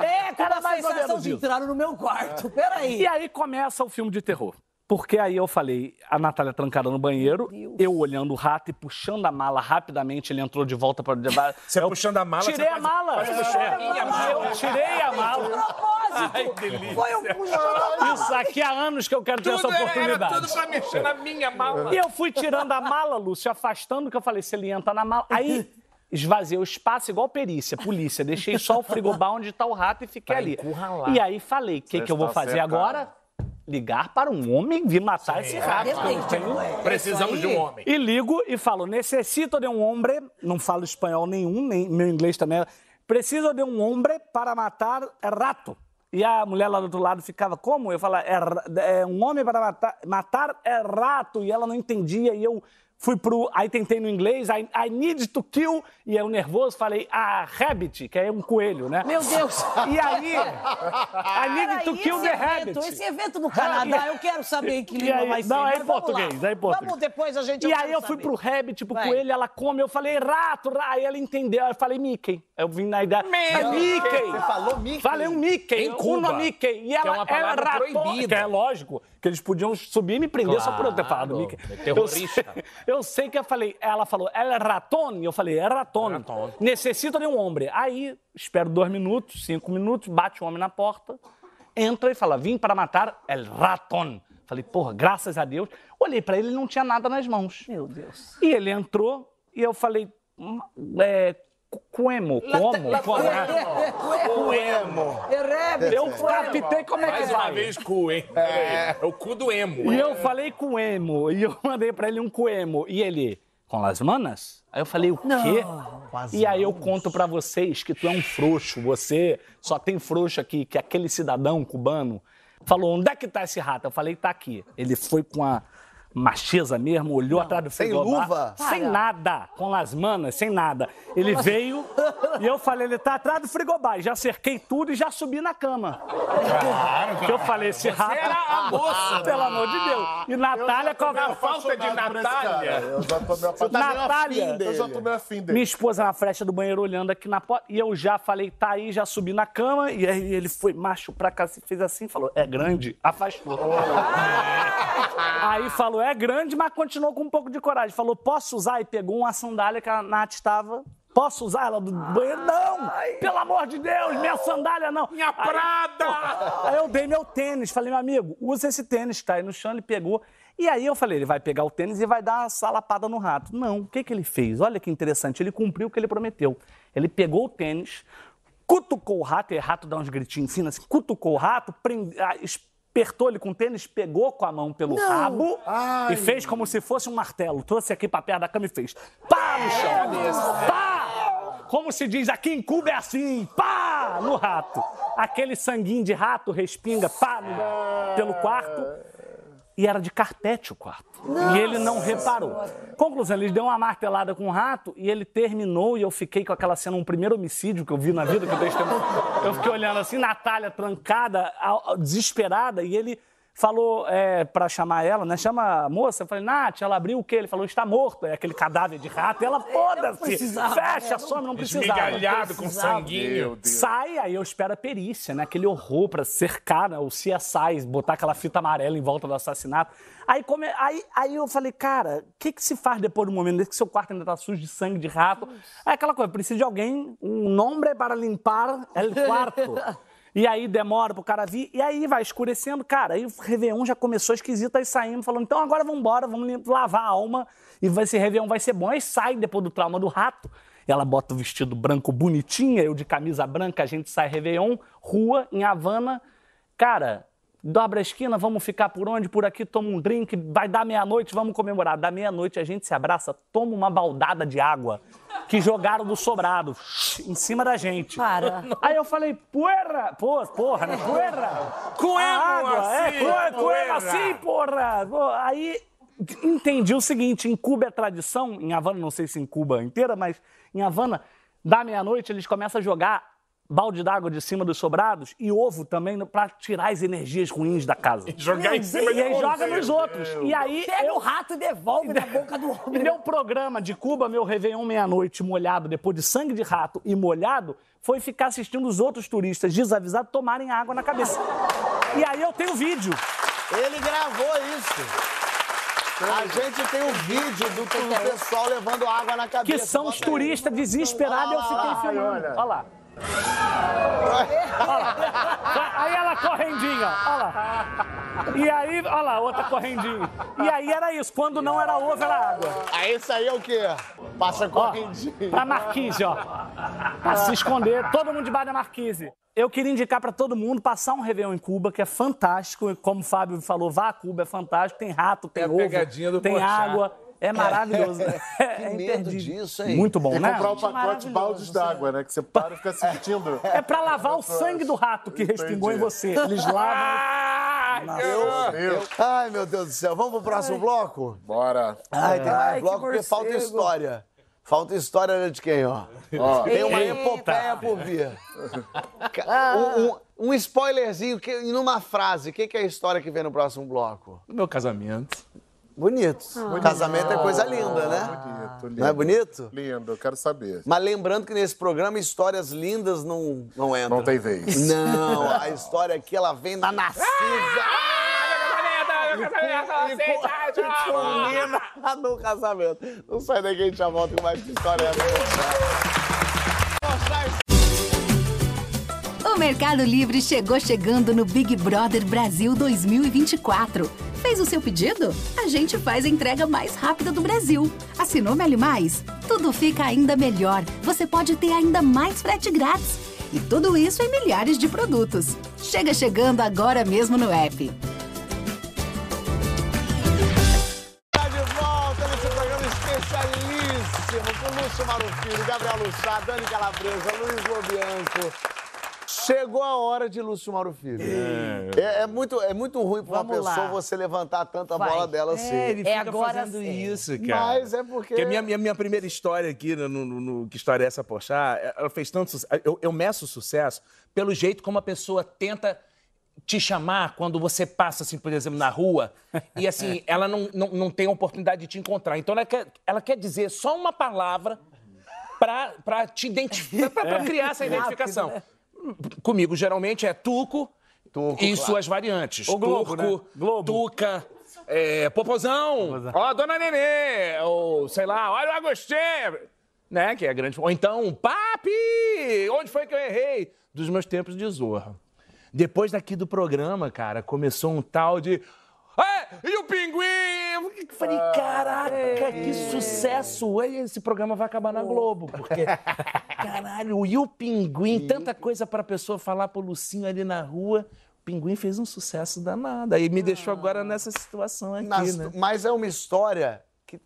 É, com Era a mais ou sensação menos de isso. entrar no meu quarto. Peraí. E aí começa o filme de terror. Porque aí eu falei, a Natália trancada no banheiro, eu olhando o rato e puxando a mala rapidamente, ele entrou de volta para o (laughs) Você puxando a mala, Tirei você a faz- mala. faz puxando a minha mala. Eu tirei a mala. Propósito. Foi um puxão da mala. Isso aqui há anos que eu quero ter essa Tudo era, era oportunidade. tudo pra mexer na minha mala. E eu fui tirando a mala, Lúcio, afastando, que eu falei, se ele entra na mala. Aí esvaziei o espaço igual perícia, polícia. Deixei só o frigobar onde tá o rato e fiquei Pra ali. encurralar. E aí falei, o que, que eu vou está fazer cercado. agora? Ligar para um homem vir matar esse rato. Depende, Tenho- ué. Precisamos de um homem. E ligo e falo, necessito de um homem, não falo espanhol nenhum, nem meu inglês também. é- Preciso de um homem para matar rato. E a mulher lá do outro lado ficava, como? Eu falava, é, é um homem para matar, matar é rato. E ela não entendia. E eu fui pro. Aí tentei no inglês, I, I need to kill. E eu nervoso falei, a rabbit, que é um coelho, né? Meu Deus. E aí, I need to kill the evento, rabbit. esse evento no Canadá, eu quero saber em que língua aí- vai ser. não, é em vamos português, lá. é em português. Vamos depois a gente... E aí eu fui saber. pro rabbit, pro Vai. coelho, ela come, eu falei rato, ra- aí ela entendeu, eu falei Mickey. Eu vim na ideia, é Mickey. Você falou Mickey? Falei um Mickey, Em Cuba, uma Mickey. E que é ela uma era palavra rato, proibida. que é lógico, que eles podiam subir e me prender só por eu ter falado Claro, Mickey. é terrorista. Eu sei, (laughs) eu sei que eu falei, ela falou, ela é raton, e eu falei, é raton. Raton. Necessito de um homem. Aí, espero dois minutos, cinco minutos, bate o homem na porta, entra e fala, vim para matar el raton. Falei, porra, graças a Deus. Olhei pra ele, ele não tinha nada nas mãos. Meu Deus. E ele entrou e eu falei, hum, é, cuemo, como? Como? Cuemo. Eu captei como é que Mais uma vez cu, hein? É. o cu do emo. E eu falei com emo, e eu (laughs) mandei pra ele um coemo. E ele, com as manas? Aí eu falei, o quê? E aí eu conto pra vocês que tu é um frouxo, você só tem frouxo aqui, que aquele cidadão cubano falou, onde é que tá esse rato? Eu falei, tá aqui. Ele foi com a macheza mesmo, olhou atrás do Sem frigobar. luva? Sem nada, com as manas, sem nada. Ele veio e eu falei, ele tá atrás do frigobar. Já cerquei tudo e já subi na cama. Claro, Que eu falei, esse rato... era a moça. (laughs) Pelo amor de Deus. E Natália... com a- A falta de Natália. Eu já meio Tá meio Natália, afim dele. Eu já tô meio afim dele. Minha esposa na frecha do banheiro olhando aqui na porta. E eu já falei, tá aí, já subi na cama. E aí ele foi macho pra cá, se fez assim, falou, é grande, afastou. aí falou, é grande, mas continuou com um pouco de coragem. Falou, posso usar? E pegou uma sandália que a Nath estava. Posso usar ela do banheiro? Não! Pelo amor de Deus, minha sandália não! Minha Aí- Prada! (laughs) Aí eu dei meu tênis, falei, meu amigo, usa esse tênis que tá aí no chão, ele pegou. E aí eu falei, ele vai pegar o tênis e vai dar uma salapada no rato. Não, o que, que ele fez? Olha que interessante, ele cumpriu o que ele prometeu. Ele pegou o tênis, cutucou o rato, e o rato dá uns gritinhos assim, assim cutucou o rato, prende- apertou ele com o tênis, pegou com a mão pelo rabo e fez como se fosse um martelo. Trouxe aqui pra perto da cama e fez pá no chão. Pá! Como se diz aqui em Cuba é assim, pá! No rato. Aquele sanguinho de rato respinga, pá, no- pelo quarto. E era de carpete o quarto. E ele não reparou. Conclusão, ele deu uma martelada com o rato e ele terminou e eu fiquei com aquela cena, um primeiro homicídio que eu vi na vida, que eu testemunho. Eu fiquei olhando assim, Natália trancada, desesperada, e ele falou é, para chamar ela, né? Chama a moça. Eu falei, Nath, ela abriu o quê? Ele falou, está morto. É aquele cadáver de rato. E ela, foda-se, fecha, é, some, não precisava. Esmigalhado com sanguinho. Sai, aí eu espero a perícia, né? Aquele horror pra cercar, né? O CSI, botar aquela fita amarela em volta do assassinato. Aí, come... aí, aí eu falei, cara, o que, que se faz depois do momento desse que seu quarto ainda tá sujo de sangue de rato? Aí aquela coisa, precisa de alguém, um nombre para limpar el quarto. (laughs) E aí demora pro cara vir, e aí vai escurecendo. Cara, aí o Réveillon já começou esquisito, aí saímos falando, então agora vamos embora, vamos lavar a alma, e ser Réveillon, vai ser bom. Aí sai depois do trauma do rato, ela bota o vestido branco bonitinha, eu de camisa branca, a gente sai Réveillon, rua, em Havana. Cara, dobra a esquina, vamos ficar por onde? Por aqui, toma um drink, vai dar meia-noite, vamos comemorar. Da meia-noite a gente se abraça, toma uma baldada de água que jogaram do sobrado em cima da gente. Para. Aí eu falei, puerra, pô, porra, né? Puerra. Coemo água, assim, é, coemo, assim, porra. Aí entendi o seguinte, em Cuba é tradição, em Havana, não sei se em Cuba inteira, mas em Havana, da meia-noite eles começam a jogar balde d'água de cima dos sobrados e ovo também pra tirar as energias ruins da casa. Jogar em cima E de aí joga nos outros. E aí Pega eu o rato e devolve na boca do (laughs) homem. meu programa de Cuba, meu Réveillon meia-noite molhado, depois de sangue de rato e molhado, foi ficar assistindo os outros turistas desavisados tomarem água na cabeça. E aí eu tenho vídeo. Ele gravou isso. A gente tem um vídeo do, do pessoal levando água na cabeça. Que são os turistas desesperados e eu fiquei filmando. olha. Olha lá. Aí ela correndinha, olha lá. E aí, olha lá, outra correndinha. E aí era isso, quando não era ovo, era água. Aí isso aí é o quê? Passa Ó, correndinho. pra marquise, ó. Pra se esconder, todo mundo debaixo da marquise. Eu queria indicar pra todo mundo passar um Réveillon em Cuba, que é fantástico. Como o Fábio falou, vá a Cuba, é fantástico. Tem rato, tem É ovo, pegadinha do tem Porchat. água. É maravilhoso. É, Que é medo disso, hein? Muito bom, E né? comprar um pacote baldes d'água, né? Que você para e fica sentindo. É pra lavar o sangue do rato que respingou em você. Eles lavam. Meu. Ai, meu Deus do céu. Vamos pro próximo bloco? Bora. Ai, tem mais Ai, que bloco porque falta história. Falta história de quem, ó? Ó, Tem uma Eita. epopeia por vir. Ca- Um, um- um spoilerzinho que, em uma frase. O que, que é a história que vem no próximo bloco? Meu casamento. Bonito. Casamento é coisa linda, né? bonito, lindo. Não é bonito? Lindo, eu quero saber. Mas lembrando que nesse programa histórias lindas não, não entram. Não tem vez. Não, a história aqui ela vem da Narcisa. E culmina no casamento. Não sai daqui, a gente já volta com mais história. O Mercado Livre chegou chegando no Big Brother Brasil 2024. Fez o seu pedido? A gente faz a entrega mais rápida do Brasil. Assinou Meli Mais? Tudo fica ainda melhor. Você pode ter ainda mais frete grátis. E tudo isso em milhares de produtos. Chega chegando agora mesmo no app. Tá Lúcio Mauro Filho, Gabriel Lussá, Dani Calabresa, Luiz Lobianco. Chegou a hora de Lúcio Mauro Filho. É, é muito, é muito ruim pra uma Vamos pessoa lá. você levantar tanta Vai. bola dela assim. É, ele É fica agora fazendo sim. isso, cara. Mas é porque. Porque a minha, minha, minha primeira história aqui, no, no- no- que história é essa, Porchat, ela fez tanto sucesso. Eu, eu meço o sucesso pelo jeito como a pessoa tenta te chamar quando você passa, assim, por exemplo, na rua, (laughs) e assim, ela não, não, não tem a oportunidade de te encontrar. Então ela quer, ela quer dizer só uma palavra pra, pra te identificar, pra, pra criar essa identificação. Comigo, geralmente, é Tuco, Tuco, e claro. suas variantes. Ou Globo, Turco, né? Globo. Tuca, é, Popozão, ó, Dona Nenê, ou sei lá, olha o Agostinho, né, que é grande. Ou então, Papi, onde foi que eu errei? Dos meus tempos de Zorra. Depois daqui do programa, cara, começou um tal de... É, e o pinguim? Eu falei, caraca, que sucesso! Aí Esse programa vai acabar na Globo, porque, (laughs) caralho, e o pinguim? Tanta coisa pra pessoa falar pro Lucinho ali na rua. O pinguim fez um sucesso danado. Aí me deixou agora nessa situação aqui, Nas- né? Mas é uma história que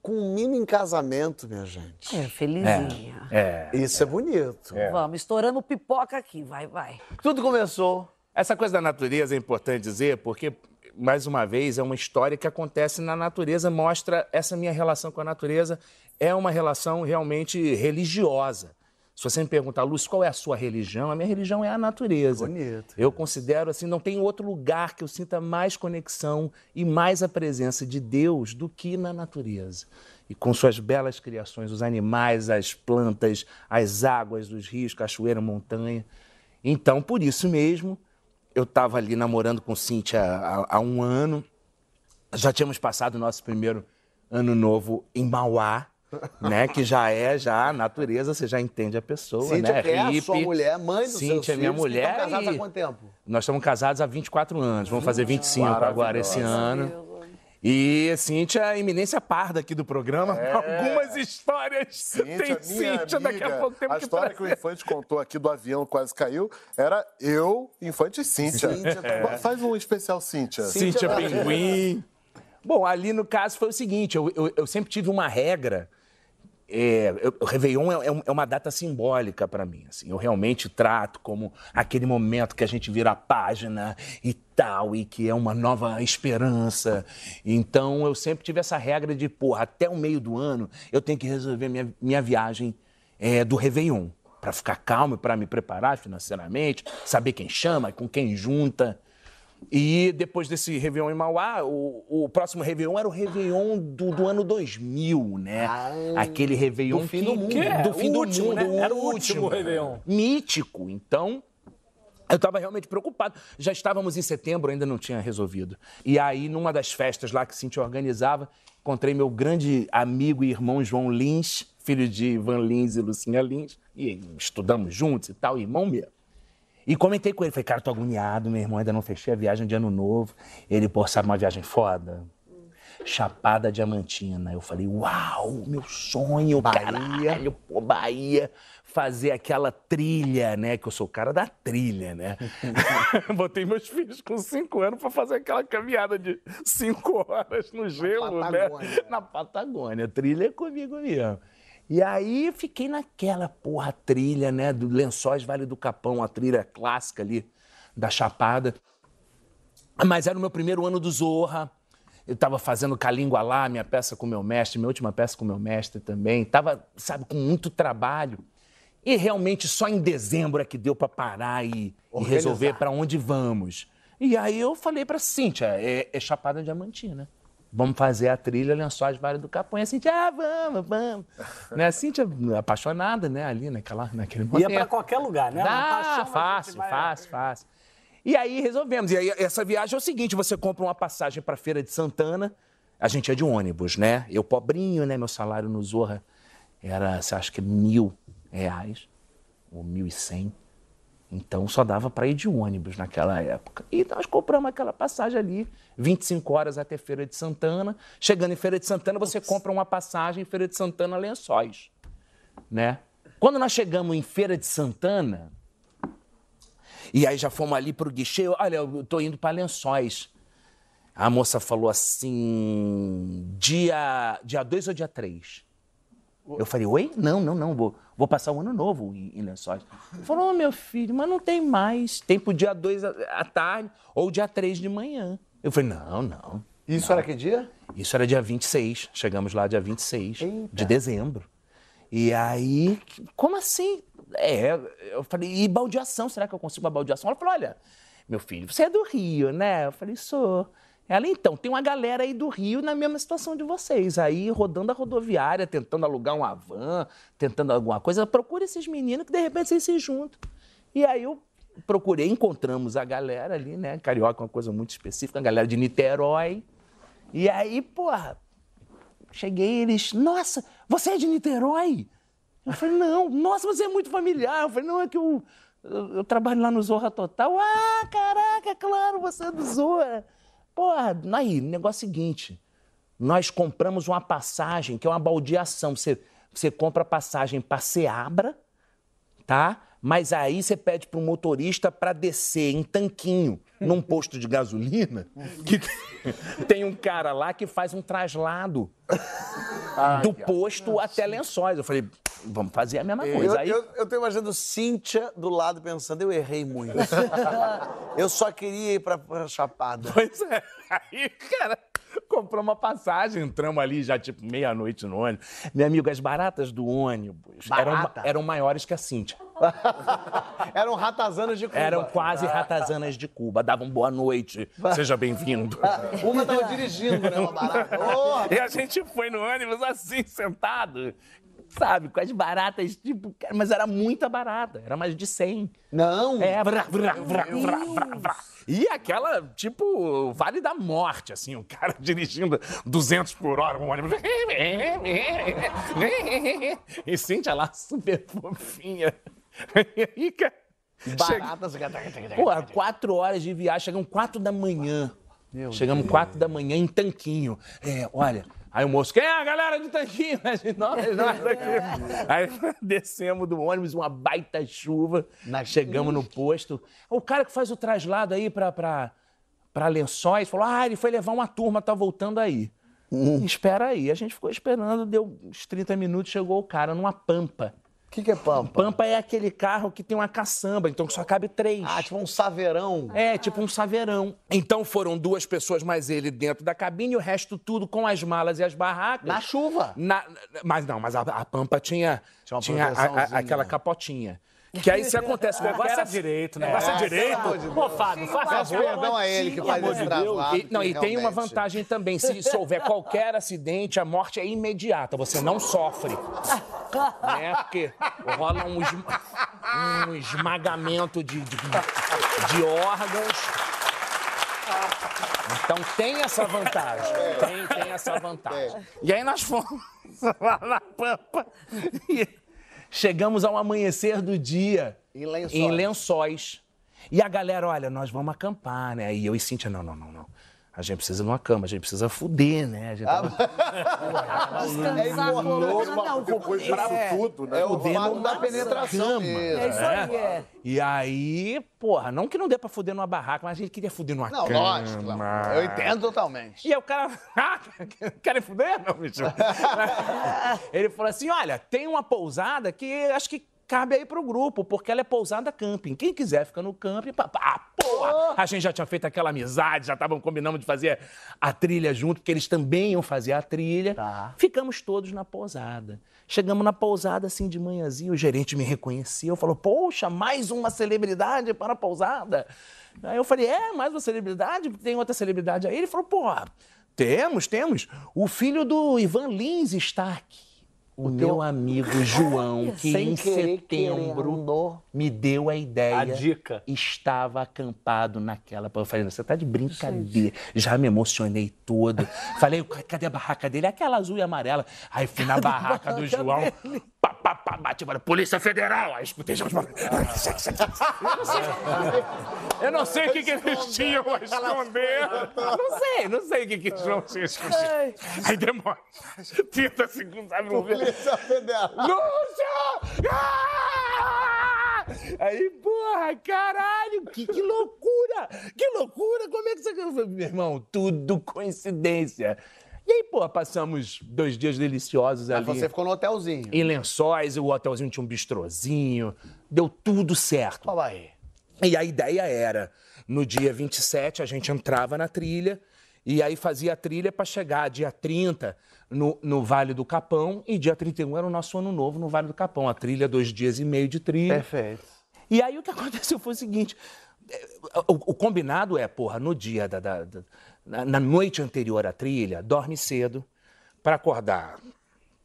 culmina em casamento, minha gente. É, felizinha. É. Isso é bonito. Vamos, estourando pipoca aqui. Vai, vai. Tudo começou. Essa coisa da natureza é importante dizer, porque, mais uma vez, é uma história que acontece na natureza, mostra essa minha relação com a natureza. É uma relação realmente religiosa. Se você me perguntar, Lúcio, qual é a sua religião? A minha religião é a natureza. Bonito. Eu considero assim, não tem outro lugar que eu sinta mais conexão e mais a presença de Deus do que na natureza. E com suas belas criações, os animais, as plantas, as águas dos rios, cachoeira, montanha. Então, por isso mesmo, eu estava ali namorando com Cíntia há, há um ano. Já tínhamos passado o nosso primeiro ano novo em Mauá, (laughs) né? Que já é já a natureza, você já entende a pessoa, Cíntia, né? que é a Hippie. sua mulher, mãe seus Cíntia é minha filhos, mulher. estão casados há e- quanto tempo? Nós estamos casados há 24 anos, vamos fazer 25 agora esse ano. E Cíntia, é eminência parda aqui do programa. Algumas histórias. tem minha Cíntia, daqui a amiga, pouco temos a que história que o trazer. Infante contou aqui do avião que quase caiu era eu, Infante e Cíntia. Cíntia também. (laughs) Faz um especial Cíntia. Cíntia Pinguim. Bom, ali no caso foi o seguinte: eu, eu- eu sempre tive uma regra. É, eu- Réveillon é, é é uma data simbólica para mim. Assim, eu realmente trato como aquele momento que a gente vira a página e tal, e que é uma nova esperança. Então eu sempre tive essa regra de, porra, até o meio do ano eu tenho que resolver minha, minha viagem é, do Réveillon. Para ficar calmo, para me preparar financeiramente, saber quem chama, com quem junta. E depois desse Réveillon em Mauá, o, o próximo Réveillon era o Réveillon do, do ano 2000, né? Aquele Réveillon do fim que- do mundo. É, do o fim do último, mundo, né? Era o último Réveillon. Mítico. Então, eu estava realmente preocupado. Já estávamos em setembro, ainda não tinha resolvido. E aí, numa das festas lá que Cintia organizava, encontrei meu grande amigo e irmão João Lins, filho de Van Lins e Lucinha Lins, e estudamos juntos e tal, irmão mesmo. E comentei com ele, falei, cara, tô agoniado, meu irmão, ainda não fechei a viagem de ano novo. Ele, pô, sabe uma viagem foda? Chapada Diamantina. Eu falei, uau, meu sonho, Bahia. caralho, pô, Bahia. Fazer aquela trilha, né? Que eu sou o cara da trilha, né? (laughs) Botei meus filhos com cinco anos pra fazer aquela caminhada de cinco horas no gelo, né? Patagônia. Na Patagônia. Trilha é comigo mesmo. E aí fiquei naquela porra trilha, né? Do Lençóis Vale do Capão, a trilha clássica ali da Chapada. Mas era o meu primeiro ano do Zorra. Eu estava fazendo Calíngua lá, minha peça com meu mestre, minha última peça com meu mestre também. Tava, sabe, com muito trabalho. E realmente só em dezembro é que deu para parar e, e resolver para onde vamos. E aí eu falei para Cíntia, é, é Chapada Diamantina. Vamos fazer a trilha Lençóis Vale do Capão. E a Cíntia, ah, vamos, vamos. (laughs) né? A Cíntia, apaixonada, né, ali naquela, naquele momento. Ia pra qualquer lugar, né? Uma Dá, paixão, a gente fácil, vai- fácil, fácil. E aí resolvemos. E aí essa viagem é o seguinte: você compra uma passagem para Feira de Santana. A gente é de ônibus, né? Eu pobrinho, né? Meu salário no Zorra era, você acha que mil reais ou mil e cem. Então só dava para ir de ônibus naquela época. E nós compramos aquela passagem ali, 25 horas até Feira de Santana. Chegando em Feira de Santana, você compra uma passagem em Feira de Santana Lençóis, né? Quando nós chegamos em Feira de Santana, e aí já fomos ali pro guichê, olha, eu tô indo para Lençóis. A moça falou assim, dia dia 2 ou dia 3? Eu falei, oi? Não, não, não, vou, vou passar o ano novo em, em Lençóis. Ele falou, ô meu filho, mas não tem mais. Tem pro dia 2 à tarde ou dia 3 de manhã. Eu falei, não, não. Isso era que dia? Isso era dia 26. Chegamos lá dia 26 Eita. de dezembro. E aí, como assim? É, eu falei, e baldeação? Será que eu consigo uma baldeação? Ela falou, olha, meu filho, você é do Rio, né? Eu falei, sou. Ela, então, tem uma galera aí do Rio na mesma situação de vocês, aí rodando a rodoviária, tentando alugar uma van, tentando alguma coisa. Procura esses meninos que de repente vocês se juntam. E aí eu procurei, encontramos a galera ali, né? Carioca é uma coisa muito específica, a galera de Niterói. E aí, porra, cheguei eles, nossa, você é de Niterói? Eu falei, não, nossa, você é muito familiar. Eu falei, não, é que eu, eu, eu trabalho lá no Zorra Total. Ah, caraca, claro, você é do Zorra. Porra, aí, negócio é o seguinte, nós compramos uma passagem, que é uma baldeação. Você, você compra a passagem para Seabra, tá? Mas aí você pede pro motorista para descer em tanquinho num posto de gasolina que (laughs) tem um cara lá que faz um traslado do posto até Lençóis. Eu falei, vamos fazer a mesma Eu, coisa. Aí, eu, eu tô imaginando Cíntia do lado pensando, eu errei muito. (laughs) eu só queria ir pra, pra Chapada. Pois é. Aí, cara, comprou uma passagem, entramos ali já tipo meia-noite no ônibus. Meu amigo, as baratas do ônibus eram, Barata? eram maiores que a Cíntia. (laughs) Eram ratazanas de Cuba. Eram quase ratazanas de Cuba. Davam boa noite. Seja bem-vindo. (laughs) Uma tava dirigindo, né, uma barata. Porra! E a gente foi no ônibus assim, sentado. Sabe, com as baratas, tipo, cara, mas era muita barata, era mais de 100. Não! É, vrá, vrá, vrá, vrá, vrá, vrá. E aquela, tipo, Vale da Morte, assim, o cara (laughs) dirigindo 200 por hora, um ônibus. E Cíntia lá, super fofinha. E aí, cara, chega- Baratas. Pô, quatro horas de viagem, chegamos quatro da manhã. chegamos quatro da manhã em Tanquinho. É, olha, aí o moço, quem é a galera de Tanquinho? (laughs) Nós, nós aqui. (laughs) Aí (laughs) descemos do ônibus, uma baita chuva, chegamos no posto. O cara que faz o traslado aí pra, pra, pra Lençóis falou, ah, ele foi levar uma turma, tá voltando aí. Espera aí. A gente ficou esperando, deu uns 30 minutos, chegou o cara numa pampa. O que, que é pampa? Pampa é aquele carro que tem uma caçamba, então só cabe três. Ah, tipo um saveirão. É, tipo um saveirão. Então foram duas pessoas mais ele dentro da cabine e o resto tudo com as malas e as barracas. Na chuva. Na- mas não, mas a, a Pampa tinha, Tinha uma tinha a- a- aquela capotinha. Que aí se acontece O negócio é direito, né? O negócio é, É, direito. de Pô, Fábio, faz Peço favor. perdão a ele que faz esse de Deus. traslado. E, não, e tem uma realmente. vantagem também. Se, se houver qualquer acidente, a morte é imediata. Você não sofre. né? Porque rola um, esma- um esmagamento de, de, de órgãos. Então tem essa vantagem. Tem, tem essa vantagem. E aí nós fomos (laughs) lá na Pampa e chegamos ao amanhecer do dia Em Lençóis. em Lençóis. E a galera, olha, nós vamos acampar, né? E eu e Cíntia, não, não, não, não. A gente precisa de uma cama, a gente precisa fuder, né? A gente tava... Descansar, importante. coluna, não, Depois disso tudo, né? É o Fudendo fato da penetração. É isso aí, é. E aí, porra, não que não dê pra fuder numa barraca, mas a gente queria fuder numa Não, cama. lógico. claro. Eu entendo totalmente. E aí o cara, (laughs) ah, querem fuder? Não, bicho. (laughs) Ele falou assim, olha, tem uma pousada que acho que cabe aí pro grupo, porque ela é pousada camping. Quem quiser fica no camping. pá. Ah, porra! A gente já tinha feito aquela amizade, já estavam combinando de fazer a trilha junto, porque eles também iam fazer a trilha. Ficamos todos na pousada. Chegamos na pousada, assim, de manhãzinha, o gerente me reconheceu, falou, poxa, mais uma celebridade para a pousada. Aí eu falei, é, mais uma celebridade? Tem outra celebridade aí? Ele falou, porra, temos, temos. O filho do Ivan Lins está aqui. O meu amigo João, (laughs) que Sem em querer, setembro querendo. Me deu a ideia. A dica. Estava acampado naquela. Eu falei, você tá de brincadeira. Já me emocionei todo. Falei, cadê a barraca dele? Aquela azul e amarela. Aí fui na barraca do João. Pá, pá, pá, bate, bora, Polícia Federal. Aí escutei já. Eu não sei o que, que eles tinham a esconder. Não sei, não sei o que, que eles tinham a esconder. Aí demora 30 segundos. Polícia Federal. Lúcia! Ah! Aí, porra, caralho, que, que loucura! Que loucura! Como é que você. Meu irmão, tudo coincidência. E aí, porra, passamos dois dias deliciosos Mas ali. você ficou no hotelzinho. Em lençóis, o hotelzinho tinha um bistrozinho, deu tudo certo. Fala aí. E a ideia era, no dia 27, a gente entrava na trilha e aí fazia a trilha para chegar dia 30 no, no Vale do Capão e dia 31 era o nosso ano novo no Vale do Capão. A trilha, dois dias e meio de trilha. Perfeito. E aí o que (laughs) aconteceu foi o seguinte: eh, o, o combinado é, porra, no dia da. da- da- na, na noite anterior à trilha, dorme cedo para acordar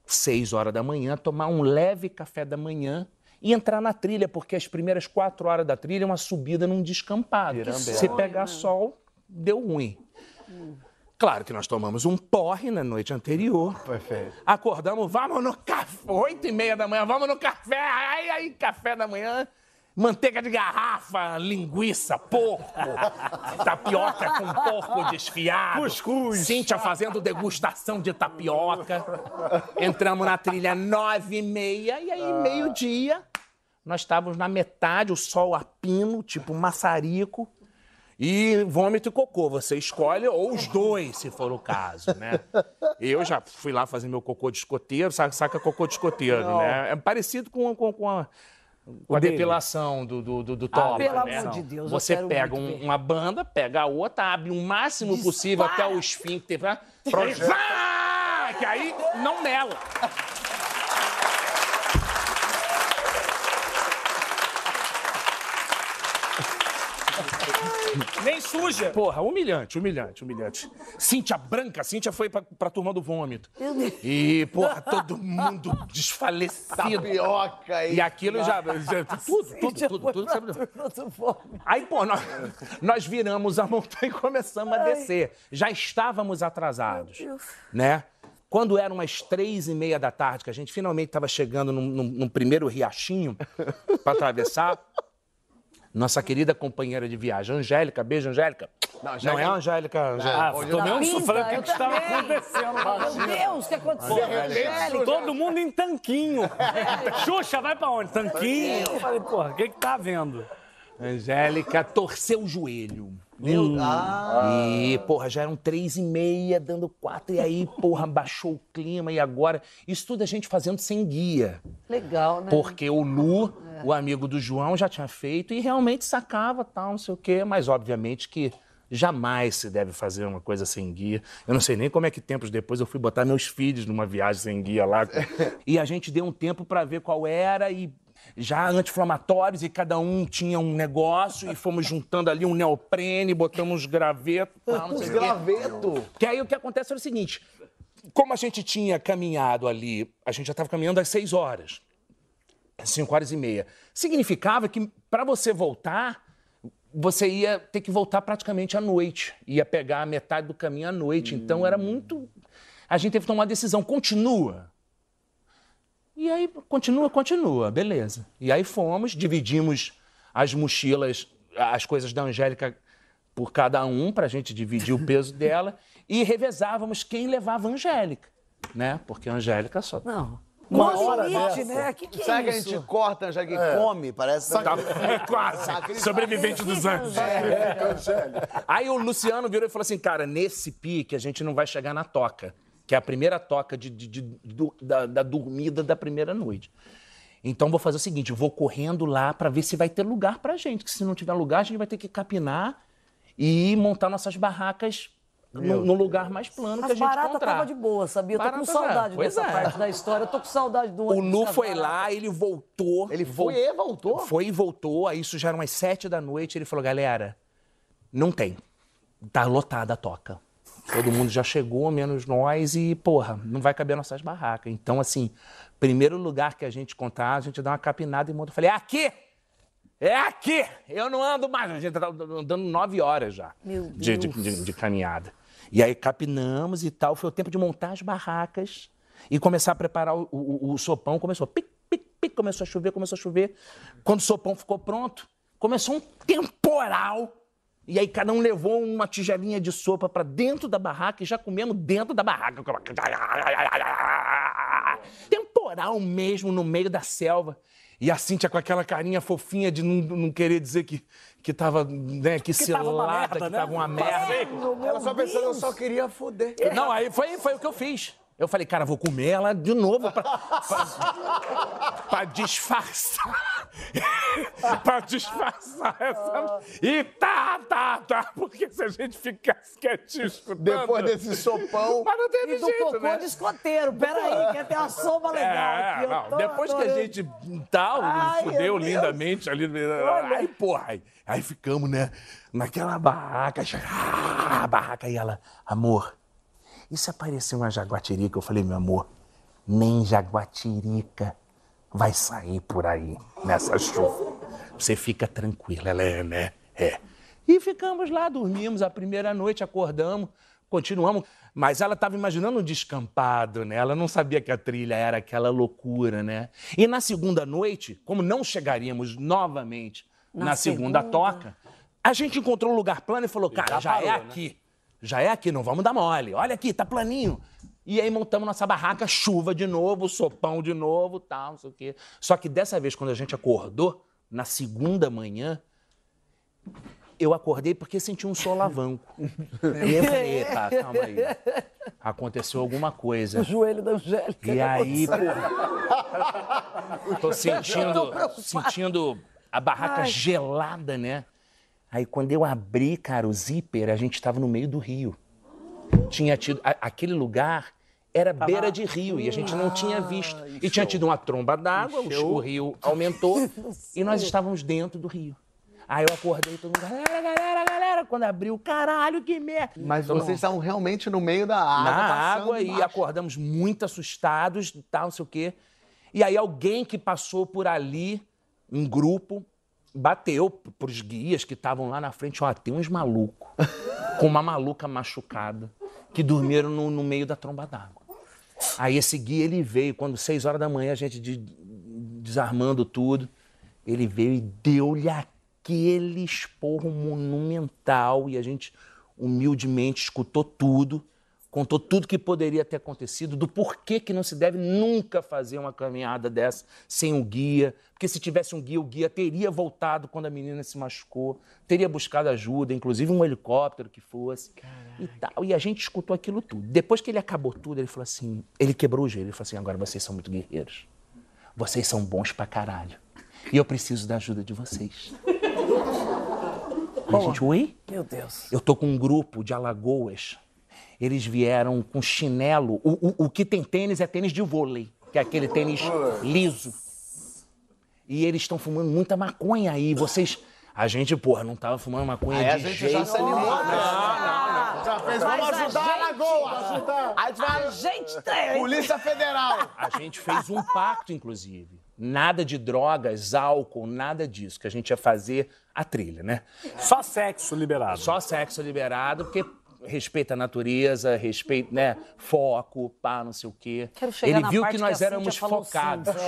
seis horas da manhã, tomar um leve café da manhã e entrar na trilha, porque as primeiras quatro horas da trilha é uma subida num descampado. Se pegar sol, deu ruim. Claro que nós tomamos um porre na noite anterior. Perfeito. Acordamos, vamos no café. Oito e meia da manhã, vamos no café. Aí, aí, café da manhã. Manteiga de garrafa, linguiça, porco, (laughs) tapioca com porco desfiado. Cuscuz. Cíntia fazendo degustação de tapioca. Entramos na trilha nove e meia e aí, meio-dia, nós estávamos na metade, o sol a pino, tipo maçarico. E vômito e cocô, você escolhe, ou os dois, se for o caso, né? Eu já fui lá fazer meu cocô de escoteiro, saca, saca cocô de escoteiro, né? É parecido com, com, com a, com a depilação do, do, do, do toba, pelo né? amor de Deus, eu Você pega um- uma banda, pega a outra, abre o máximo possível até o esfíncter, pra... Que aí não mela. Nem suja. Porra, humilhante, humilhante, humilhante. Cíntia branca, Cíntia foi pra, pra turma do vômito. E, porra, todo mundo desfalecido. Tapioca E aquilo já. já- tudo, tudo, tudo, tudo. sabe? Aí, pô, nós, nós viramos a montanha e começamos a descer. Já estávamos atrasados, né? Quando eram umas três e meia da tarde, que a gente finalmente estava chegando num, num- num primeiro riachinho para atravessar, nossa querida companheira de viagem, Angélica, beijo, Angélica. Não, é a Angélica. Angélica. Ah, tomei um. Falei o que, que estava acontecendo. Meu Deus, o que aconteceu? Angélica? Todo mundo em tanquinho. (laughs) Xuxa, vai pra onde? Tanquinho. Eu falei, porra, o que que tá vendo? Angélica torceu o joelho. Hum. E, porra, já eram três e meia, dando quatro, e aí, porra, baixou o clima, e agora? Isso tudo a gente fazendo sem guia. Legal, né? Porque o Lu, o amigo do João, já tinha feito e realmente sacava, tal, não sei o quê, mas obviamente que jamais se deve fazer uma coisa sem guia. Eu não sei nem como é que tempos depois eu fui botar meus filhos numa viagem sem guia lá. (laughs) e a gente deu um tempo para ver qual era e já anti-inflamatórios e cada um tinha um negócio e fomos juntando ali um neoprene, botamos uns gravetos, tal, não Os sei o quê. gravetos. Que aí o que acontece era o seguinte: como a gente tinha caminhado ali, a gente já estava caminhando às seis horas, cinco horas e meia. Significava que para você voltar, você ia ter que voltar praticamente à noite. Ia pegar a metade do caminho à noite. Então era muito. A gente teve que tomar uma decisão. Continua. E aí, continua, continua, beleza. E aí fomos, dividimos as mochilas, as coisas da Angélica por cada um, pra gente dividir o peso (laughs) dela, e revezávamos quem levava a Angélica, né? Porque a Angélica só. Não. Uma hora limite, dessa. né? Que que é Sabe que a gente corta, já que come, parece. Tá, (laughs) quase. Sobrevivente dos anos. Aí o Luciano virou e falou assim: cara, nesse pique a gente não vai chegar na toca, que é a primeira toca de, de- de- do- da, da dormida da primeira noite. Então vou fazer o seguinte: vou correndo lá pra ver se vai ter lugar pra gente, que se não tiver lugar, a gente vai ter que capinar e montar nossas barracas no, no lugar mais plano que a As gente baratas encontrar. tava de boa, sabia? Eu tô com Barata saudade já. Pois dessa é. parte da história. Eu tô com saudade do O Nu com as foi baratas. lá, ele voltou. Ele foi e voltou? Foi e voltou. Aí isso já eram umas sete da noite. Ele falou, galera, não tem. Tá lotada a toca. Todo mundo já chegou, menos nós, e, porra, não vai caber nossas barracas. Então, assim, primeiro lugar que a gente contar, a gente dá uma capinada e monta. Eu falei, é aqui! É aqui! Eu não ando mais. A gente tá andando nove horas já Meu de, de- de- de caminhada. E aí capinamos e tal. Foi o tempo de montar as barracas e começar a preparar o, o- o sopão. Começou pic, pic, pic, começou a chover, começou a chover. Quando o sopão ficou pronto, começou um temporal. E aí cada um levou uma tigelinha de sopa pra dentro da barraca e já comemos dentro da barraca. Temporal mesmo no meio da selva. E a Cíntia com aquela carinha fofinha de não, não querer dizer que, que tava, né, que, tava uma cilada, merda, que né? tava uma merda. Ela só pensando, eu só queria foder. Não, aí foi, foi o que eu fiz. Eu falei, cara, vou comer ela de novo pra, pra, pra disfarçar. (laughs) pra disfarçar essa. E tá, tá, tá. Porque se a gente ficasse quietinho escutando. Depois desse sopão. Mas não teve E do jeito, cocô né? de escoteiro. Peraí, quer ter uma sopa legal aqui. É, eu não, tô depois que a gente tal, Ai, fudeu lindamente ali. Aí, porra, aí, aí ficamos, né, naquela barraca, ah, (laughs) a barraca e ela, amor, e se aparecer uma jaguatirica? Eu falei, meu amor, nem jaguatirica vai sair por aí nessa chuva. Você fica tranquila, ela é, né? É. E ficamos lá, dormimos a primeira noite, acordamos, continuamos. Mas ela estava imaginando um descampado, né? Ela não sabia que a trilha era aquela loucura, né? E na segunda noite, como não chegaríamos novamente na, Na segunda, segunda. toca, a gente encontrou um lugar plano e falou, cara, já, é aqui. Já é aqui, não vamos dar mole. Olha aqui, tá planinho. E aí montamos nossa barraca, chuva de novo, sopão de novo, tal, não sei o quê. Só que dessa vez, quando a gente acordou, na segunda manhã, eu acordei porque senti um solavanco. (laughs) e eu falei, eita, calma aí. Aconteceu alguma coisa. O joelho da Angélica. E aí, pô, tô (laughs) sentindo, sentindo a barraca Ai. gelada, né? Aí quando eu abri, cara, o zíper, a gente tava no meio do rio. Tinha tido. a- aquele lugar era beira de rio e a gente não tinha visto. E tinha tido uma tromba d'água, o, o rio aumentou (laughs) e nós estávamos dentro do rio. Aí eu acordei todo mundo, galera, galera, galera, quando abriu, caralho, que merda. Mas Todo vocês estavam realmente no meio da água. na água e embaixo. acordamos muito assustados tal, não sei o quê. E aí alguém que passou por ali, um grupo, bateu para os guias que estavam lá na frente, ó, tem uns malucos (laughs) com uma maluca machucada que dormiram no, no meio da tromba d'água. Aí esse guia, ele veio, quando seis horas da manhã, a gente de- desarmando tudo, ele veio e deu-lhe aquele esporro monumental e a gente humildemente escutou tudo, contou tudo que poderia ter acontecido, do porquê que não se deve nunca fazer uma caminhada dessa sem um guia, porque se tivesse um guia, o guia teria voltado quando a menina se machucou, teria buscado ajuda, inclusive um helicóptero que fosse e tal. E a gente escutou aquilo tudo. Depois que ele acabou tudo, ele falou assim, ele quebrou o gelo, ele falou assim, agora vocês são muito guerreiros. Vocês são bons pra caralho. E eu preciso da ajuda de vocês. (laughs) A gente, oi? Meu Deus. Eu tô com um grupo de Alagoas. Eles vieram com chinelo. O, o, o que tem tênis é tênis de vôlei, que é aquele tênis liso. E eles estão fumando muita maconha aí. Vocês. A gente, porra, não tava fumando maconha Aí de a gente jeito já se animou, né? Já fez, Mas vamos a ajudar gente- a Lagoa! Aí tu vai... A gente tem. Polícia Federal. A gente fez um pacto, inclusive. Nada de drogas, álcool, nada disso, que a gente ia fazer a trilha, né? Só sexo liberado. Só sexo liberado, porque respeita a natureza, respeita, né? Foco, pá, não sei o quê. Quero chegar Ele na viu parte que nós a éramos focados. Sim,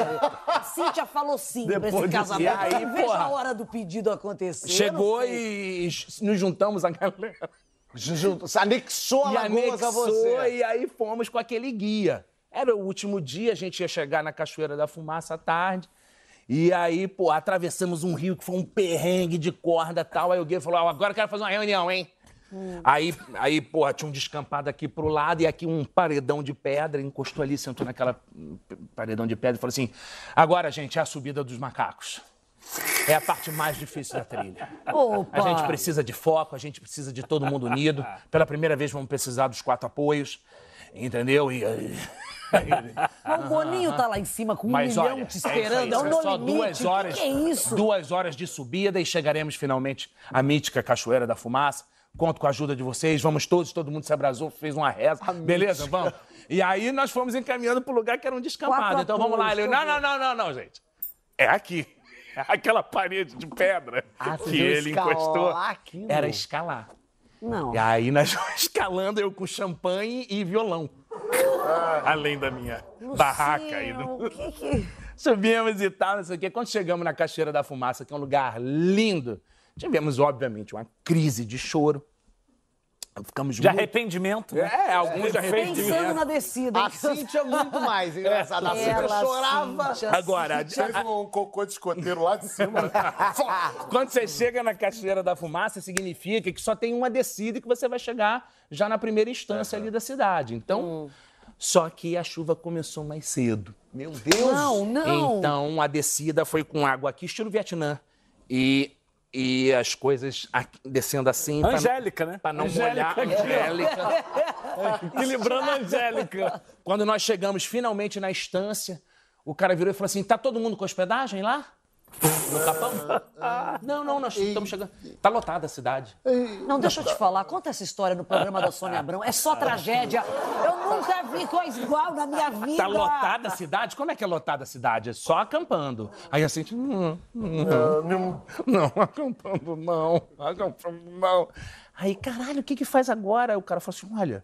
a Cíntia falou sim pra Depois esse disso, casamento. e aí, porra, a hora do pedido acontecer. Chegou e nos juntamos a galera. Anexou a E Lagoas a anexou, você. e aí fomos com aquele guia. Era o último dia, a gente ia chegar na Cachoeira da Fumaça à tarde. E aí, pô, atravessamos um rio que foi um perrengue de corda e tal. Aí o guia falou: "Ó, agora eu quero fazer uma reunião, hein? Aí, aí, porra, tinha um descampado aqui pro lado e aqui um paredão de pedra. Encostou ali, sentou naquela hum, paredão de pedra e falou assim: agora, gente, é a subida dos macacos. É a parte mais difícil da trilha. Opa. A gente precisa de foco, a gente precisa de todo mundo unido. Pela primeira vez vamos precisar dos quatro apoios, entendeu? E, (laughs) Mas o Boninho tá lá em cima com um mas milhão olha, te é isso esperando. aí, É, um no só limite. duas horas, que, que é isso? duas horas de subida e chegaremos finalmente à mítica Cachoeira da Fumaça. Conto com a ajuda de vocês, vamos todos, todo mundo se abraçou, fez uma reza. Beleza, vamos. E aí nós fomos encaminhando pro lugar que era um descampado. Então vamos lá. Ele, não, não, não, não, não, gente. É aqui. Aquela parede de pedra Ah, que ele encostou. aquilo? Era escalar. Não. E aí nós (laughs) escalando, eu com champanhe e violão. Além da minha barraca aí. Luciano, Do... o que que... Subimos e tal, não sei o quê. Quando chegamos na Cachoeira da Fumaça, que é um lugar lindo, tivemos, obviamente, uma crise de choro. Ficamos De muito... arrependimento. né? É, alguns de Pensando arrependimento. na descida. A Cíntia é muito mais engraçada. A Cíntia Ela, chorava. Cíntia, Agora, Fez um cocô de escoteiro lá de cima. né? (laughs) quando você chega na Cachoeira da Fumaça, significa que só tem uma descida e que você vai chegar já na primeira instância ali da cidade. Então, só que a chuva começou mais cedo. Meu Deus. Não, não. Então a descida foi com água aqui, estilo Vietnã. E, e as coisas descendo assim. pra Angélica, né? Pra não Angélica molhar. Angélica. (laughs) Equilibrando a Angélica. Quando nós chegamos finalmente na estância, o cara virou e falou assim: tá todo mundo com hospedagem lá? No Capão? Não, não, nós estamos chegando. Tá lotada a cidade. Não, deixa eu te falar. Conta essa história no programa da Sônia Abrão. É só tragédia. Eu nunca vi coisa igual na minha vida. Tá lotada a cidade? Como é que é lotada a cidade? É só acampando. Aí assim, não, não, Não, não, acampando não, acampando não. Aí, caralho, o que que faz agora? Aí o cara falou assim, olha,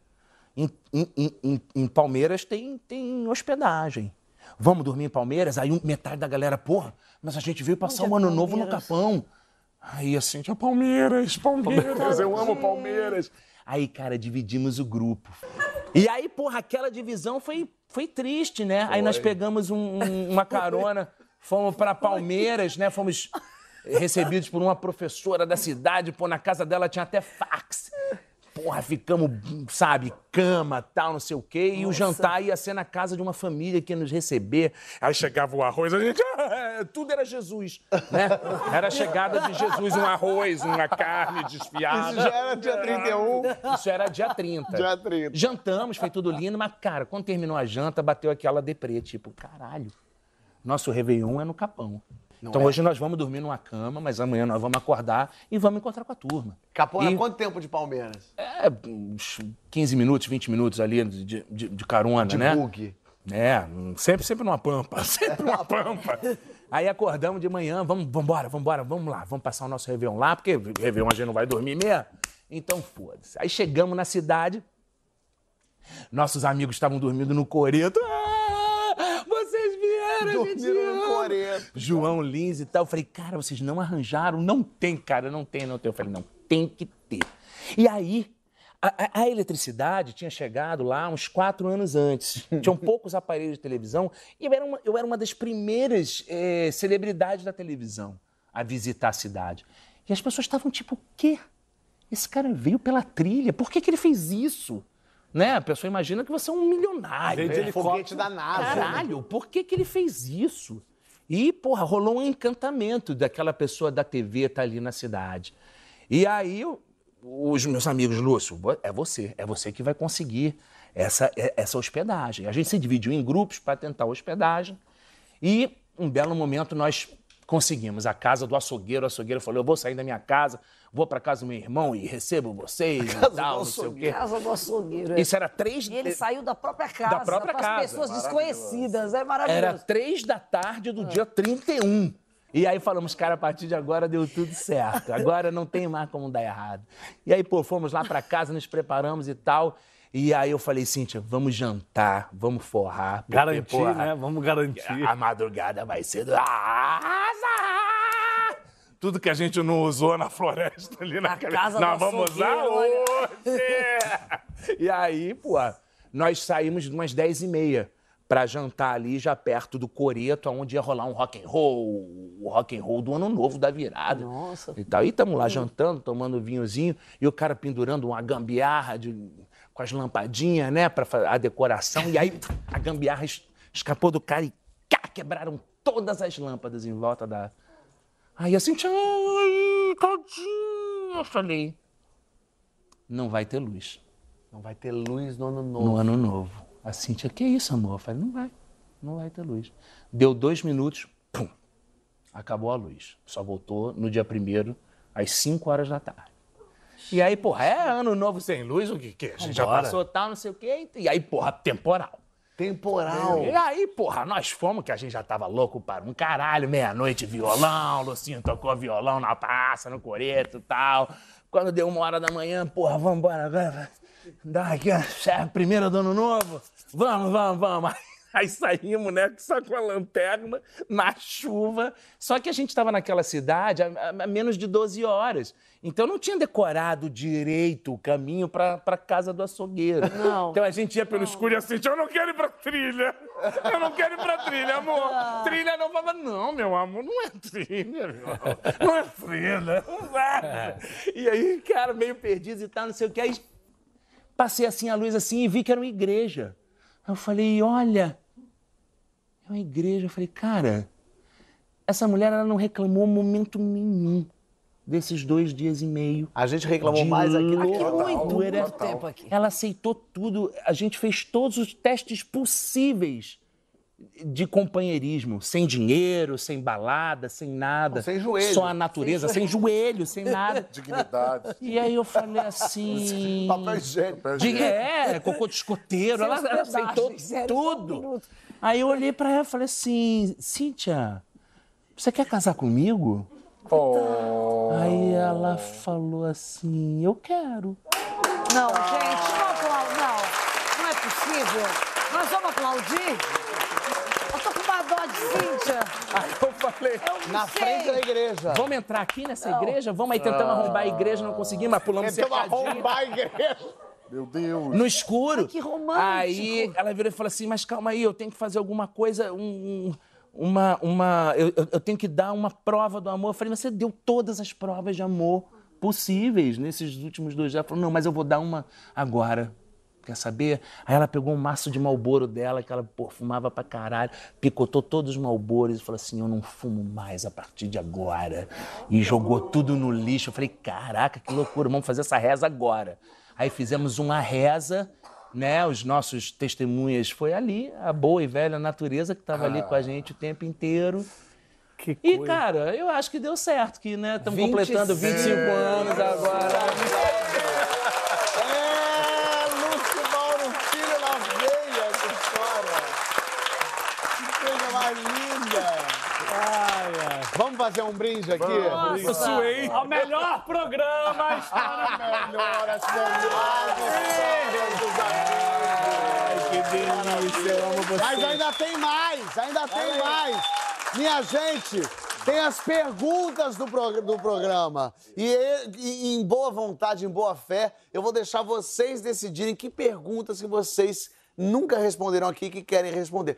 em, em- em- em- em Palmeiras tem, tem hospedagem. Vamos dormir em Palmeiras? Aí metade da galera, porra, mas a gente veio passar é ano novo no Palmeiras? Capão. Aí assim, tinha Palmeiras, Palmeiras, eu amo Palmeiras. Aí, cara, dividimos o grupo. E aí, porra, aquela divisão foi, foi triste, né? Aí nós pegamos um- um- uma carona, fomos pra Palmeiras, né? Fomos recebidos por uma professora da cidade, pô, na casa dela tinha até fax. Porra, ficamos, sabe, cama, tal, não sei o quê. E o jantar ia ser na casa de uma família que ia nos receber. Aí chegava o arroz, a gente. "Ah, Tudo era Jesus, né? Era a chegada de Jesus, um arroz, uma carne desfiada. Isso já era dia 31. Isso era dia 30. Dia 30. Jantamos, foi tudo lindo, mas, cara, quando terminou a janta, bateu aquela deprê, tipo, caralho, nosso Réveillon é no Capão. Então é? hoje nós vamos dormir numa cama, mas amanhã nós vamos acordar e vamos encontrar com a turma. Capona, E- quanto tempo de Palmeiras? É, uns 15 minutos, 20 minutos ali de, de- de carona, De né? bug. É, sempre, sempre numa pampa, (laughs) sempre numa pampa. Aí acordamos de manhã, vamos embora, vamos embora, vamos lá, vamos passar o nosso Réveillon lá, porque Réveillon a gente não vai dormir mesmo. Então foda-se. Aí chegamos na cidade, nossos amigos estavam dormindo no coreto. Ah, vocês vieram, a gente Coreto. João Lins e tal. Eu falei, cara, vocês não arranjaram? Não tem, cara, não tem, não tem. Eu falei, não, tem que ter. E aí, a, a- a eletricidade tinha chegado lá uns quatro anos antes. (laughs) Tinham poucos aparelhos de televisão e eu era uma, eu era uma das primeiras eh, celebridades da televisão a visitar a cidade. E as pessoas estavam tipo, o quê? Esse cara veio pela trilha, por que, que ele fez isso? Né? A pessoa imagina que você é um milionário. Veio de né? helicóptero. Da NASA. Caralho, por que, que ele fez isso? E, porra, rolou um encantamento daquela pessoa da TV estar ali na cidade. E aí, os meus amigos, Lúcio, é você, é você que vai conseguir essa, é- essa hospedagem. A gente se dividiu em grupos para tentar a hospedagem. E, um belo momento, nós Conseguimos a casa do açougueiro. O açougueiro falou: Eu vou sair da minha casa, vou pra casa do meu irmão e recebo vocês e tal, não sei o quê. Casa do açougueiro. é. Isso era três E ele saiu da própria casa, própria pras casa. pessoas desconhecidas. É maravilhoso. Era três da tarde do dia 31. E aí falamos, cara, a partir de agora deu tudo certo. Agora não tem mais como dar errado. E aí, pô, fomos lá pra casa, nos preparamos e tal. E aí eu falei, Cíntia, vamos jantar, vamos forrar. porque, Garantir, porra, né? Vamos garantir. A madrugada vai ser do! Tudo que a gente não usou na floresta ali na casa Nós vamos usar hoje! e aí, pô, nós saímos de umas 10 e meia pra jantar ali já perto do Coreto, onde ia rolar um rock and roll, o rock and roll do ano novo da virada. Nossa. E tal. E estamos lá jantando, tomando vinhozinho, e o cara pendurando uma gambiarra de- com as lampadinhas, né, pra fa- a decoração. E aí a gambiarra es- escapou do cara e cá, quebraram todas as lâmpadas em volta da. Aí assim, ai, tadinho. Eu falei, não vai ter luz Não vai ter luz no ano novo. no ano novo. A Cíntia, que isso, amor? Eu falei, não vai, não vai ter luz. Deu dois minutos, pum, acabou a luz. Só voltou no dia primeiro, às 5 horas da tarde. E aí, porra, é ano novo sem luz, o que que? A gente já Vambora. passou tal, não sei o quê. E aí, porra, temporal. Temporal. E aí, porra, nós fomos, que a gente já tava louco para um caralho, meia-noite, violão, Lucinho tocou violão na praça, no coreto e tal. Quando deu uma hora da manhã, porra, vamos embora agora. Dá aqui, ó, chefe, primeiro do ano novo. Vamos, vamos, vamos. (laughs) Aí saímos, né, só com a lanterna, na chuva. Só que a gente estava naquela cidade há, há menos de 12 horas. Então não tinha decorado direito o caminho para pra casa do açougueiro. Não. Então a gente ia pelo escuro e assim, eu não quero ir pra trilha. Eu não quero ir pra trilha, amor. (laughs) Trilha não vai. Não, meu amor, não é trilha, meu amor. Não é trilha. Não (laughs) vai. E aí, cara, meio perdido e tal, não sei o que. Aí passei assim a luz assim e vi que era uma igreja. Aí eu falei, olha, é uma igreja. Eu falei, cara, essa mulher ela não reclamou momento nenhum desses dois dias e meio. A gente reclamou de mais aqui do que muito, muito tempo aqui. Ela aceitou tudo. A gente fez todos os testes possíveis de companheirismo, sem dinheiro, sem balada, sem nada. Sem joelho. Só a natureza, sem joelho, sem nada. (laughs) Dignidade. E aí eu falei assim. (laughs) Papel higiênico. De, é, cocô de escoteiro, ela, ela aceitou tudo. Aí eu olhei pra ela e falei assim, Cíntia, você quer casar comigo? Oh, Aí ela falou assim, eu quero. Não, gente, não aplaudir. Não, não é possível. Nós vamos aplaudir? Eu tô com uma dó de Cíntia. (laughs) Aí eu falei, Eu não Na sei. frente da igreja. vamos entrar aqui nessa igreja? Vamos aí tentamos arrombar a igreja, não conseguimos, mas pulamos Tentamos arrombar a igreja. meu Deus. No escuro. que romântico. Aí ela virou e falou assim: Mas calma aí, eu tenho que fazer alguma coisa, um- um- uma. uma eu, eu- tenho que dar uma prova do amor. Eu falei: você deu todas as provas de amor possíveis nesses últimos dois dias. Ela falou: Não, mas eu vou dar uma agora. Quer saber? Aí ela pegou um maço de malboro dela, que ela pô, fumava pra caralho, picotou todos os malboros e falou assim: Eu não fumo mais a partir de agora. E jogou tudo no lixo. Eu falei: Caraca, que loucura, vamos fazer essa reza agora. Aí fizemos uma reza, né? Os nossos testemunhas foi ali, a boa e velha natureza que estava ali com a gente o tempo inteiro. Que E, coisa. cara, eu acho que deu certo, que, né? Estamos 26 completando 25 anos agora. É, Lúcio Mauro Filho na veia essa história. Que coisa mais linda. Vamos fazer um brinde aqui? Eu suei. Ao melhor programa, história (laughs) Melhor as melhores histórias dos amigos. Que delícia, eu amo você. Mas ainda tem mais, ainda tem mais. Minha gente, tem as perguntas do, prog- do programa. E, e- e em boa vontade, em boa fé, eu vou deixar vocês decidirem que perguntas que vocês nunca responderam aqui que querem responder.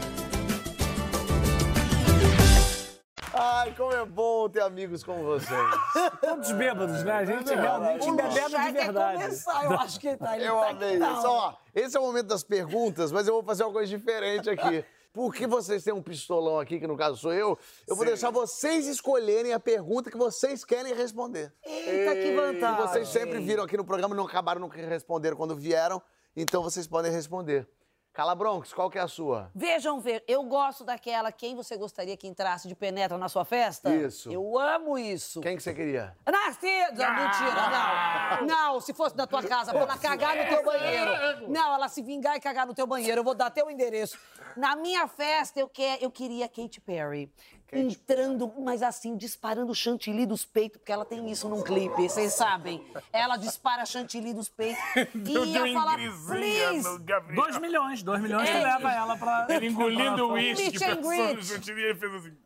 Ai, como é bom ter amigos como vocês. (laughs) Todos bêbados, né? A gente realmente O bebendo de verdade. começar, eu acho que ele tá. Ele Eu tá amei isso. Ó, esse é o momento das perguntas, mas eu vou fazer uma coisa diferente aqui. Porque vocês têm um pistolão aqui, que no caso sou eu, eu vou deixar vocês escolherem a pergunta que vocês querem responder. Eita, que vantagem. vocês sempre viram aqui no programa e não acabaram não respondendo quando vieram, então vocês podem responder. Cala Bronx, qual que é a sua? Vejam ver, eu gosto daquela quem você gostaria que entrasse de penetra na sua festa? Isso. Eu amo isso. Quem que você queria? Nascida! Mentira, não. Não, se fosse na tua casa, pra ela cagar no teu banheiro. Não, ela se vingar e cagar no teu banheiro. Eu vou dar teu endereço. Na minha festa, eu, que, eu queria Katy Perry. Entrando, mas assim, disparando chantilly dos peitos, porque ela tem isso num clipe, vocês sabem. Ela dispara chantilly dos peitos (laughs) e ia falar, please. 2 milhões, 2 milhões que É. leva ela pra. Ele engolindo o uísque, and pensando no chantilly, ele fez assim.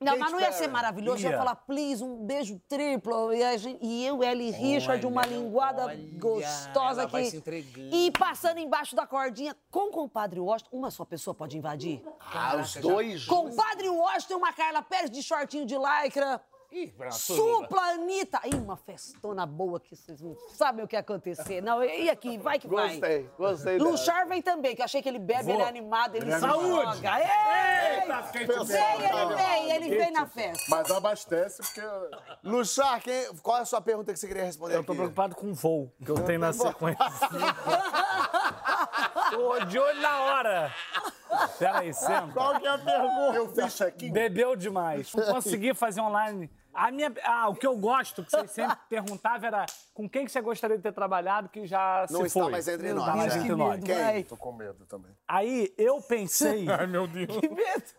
Não, mas não ia ser maravilhoso. Eu ia Ia. falar, please, um beijo triplo. E, a gente- e eu, Ellie Richard, uma linguada olha, gostosa aqui. E passando embaixo da cordinha com o compadre Washington. Uma só pessoa pode invadir? Ah, os dois juntos. Compadre Washington, uma Carla Pérez de shortinho de lycra. Ih, pronto, Supla Anitta. Ih, uma festona boa que vocês não sabem o que ia acontecer. Não, e aqui, vai que vai. Gostei, gostei. Luchar vem também, que eu achei que ele bebe, ele é animado, ele se Saúde! joga. Ei! Eita, Vem, ele vem, ele vem na festa. Mas abastece porque. Luchar, quem- qual é a sua pergunta que você queria responder Eu tô aqui? preocupado com o voo que eu tenho na (laughs) sequência. (laughs) tô de olho na hora. Peraí, (laughs) senta. Qual que é a pergunta? Eu fiz check-in. Bebeu demais. Não consegui fazer online. A minha, ah, o que eu gosto, que vocês sempre perguntavam, era com quem que você gostaria de ter trabalhado que já Não se está foi. mais entre Não nós, está mais é. entre Que nós. medo, Quem? vai. Tô com medo também. Aí eu pensei, (laughs) Ai, meu Deus.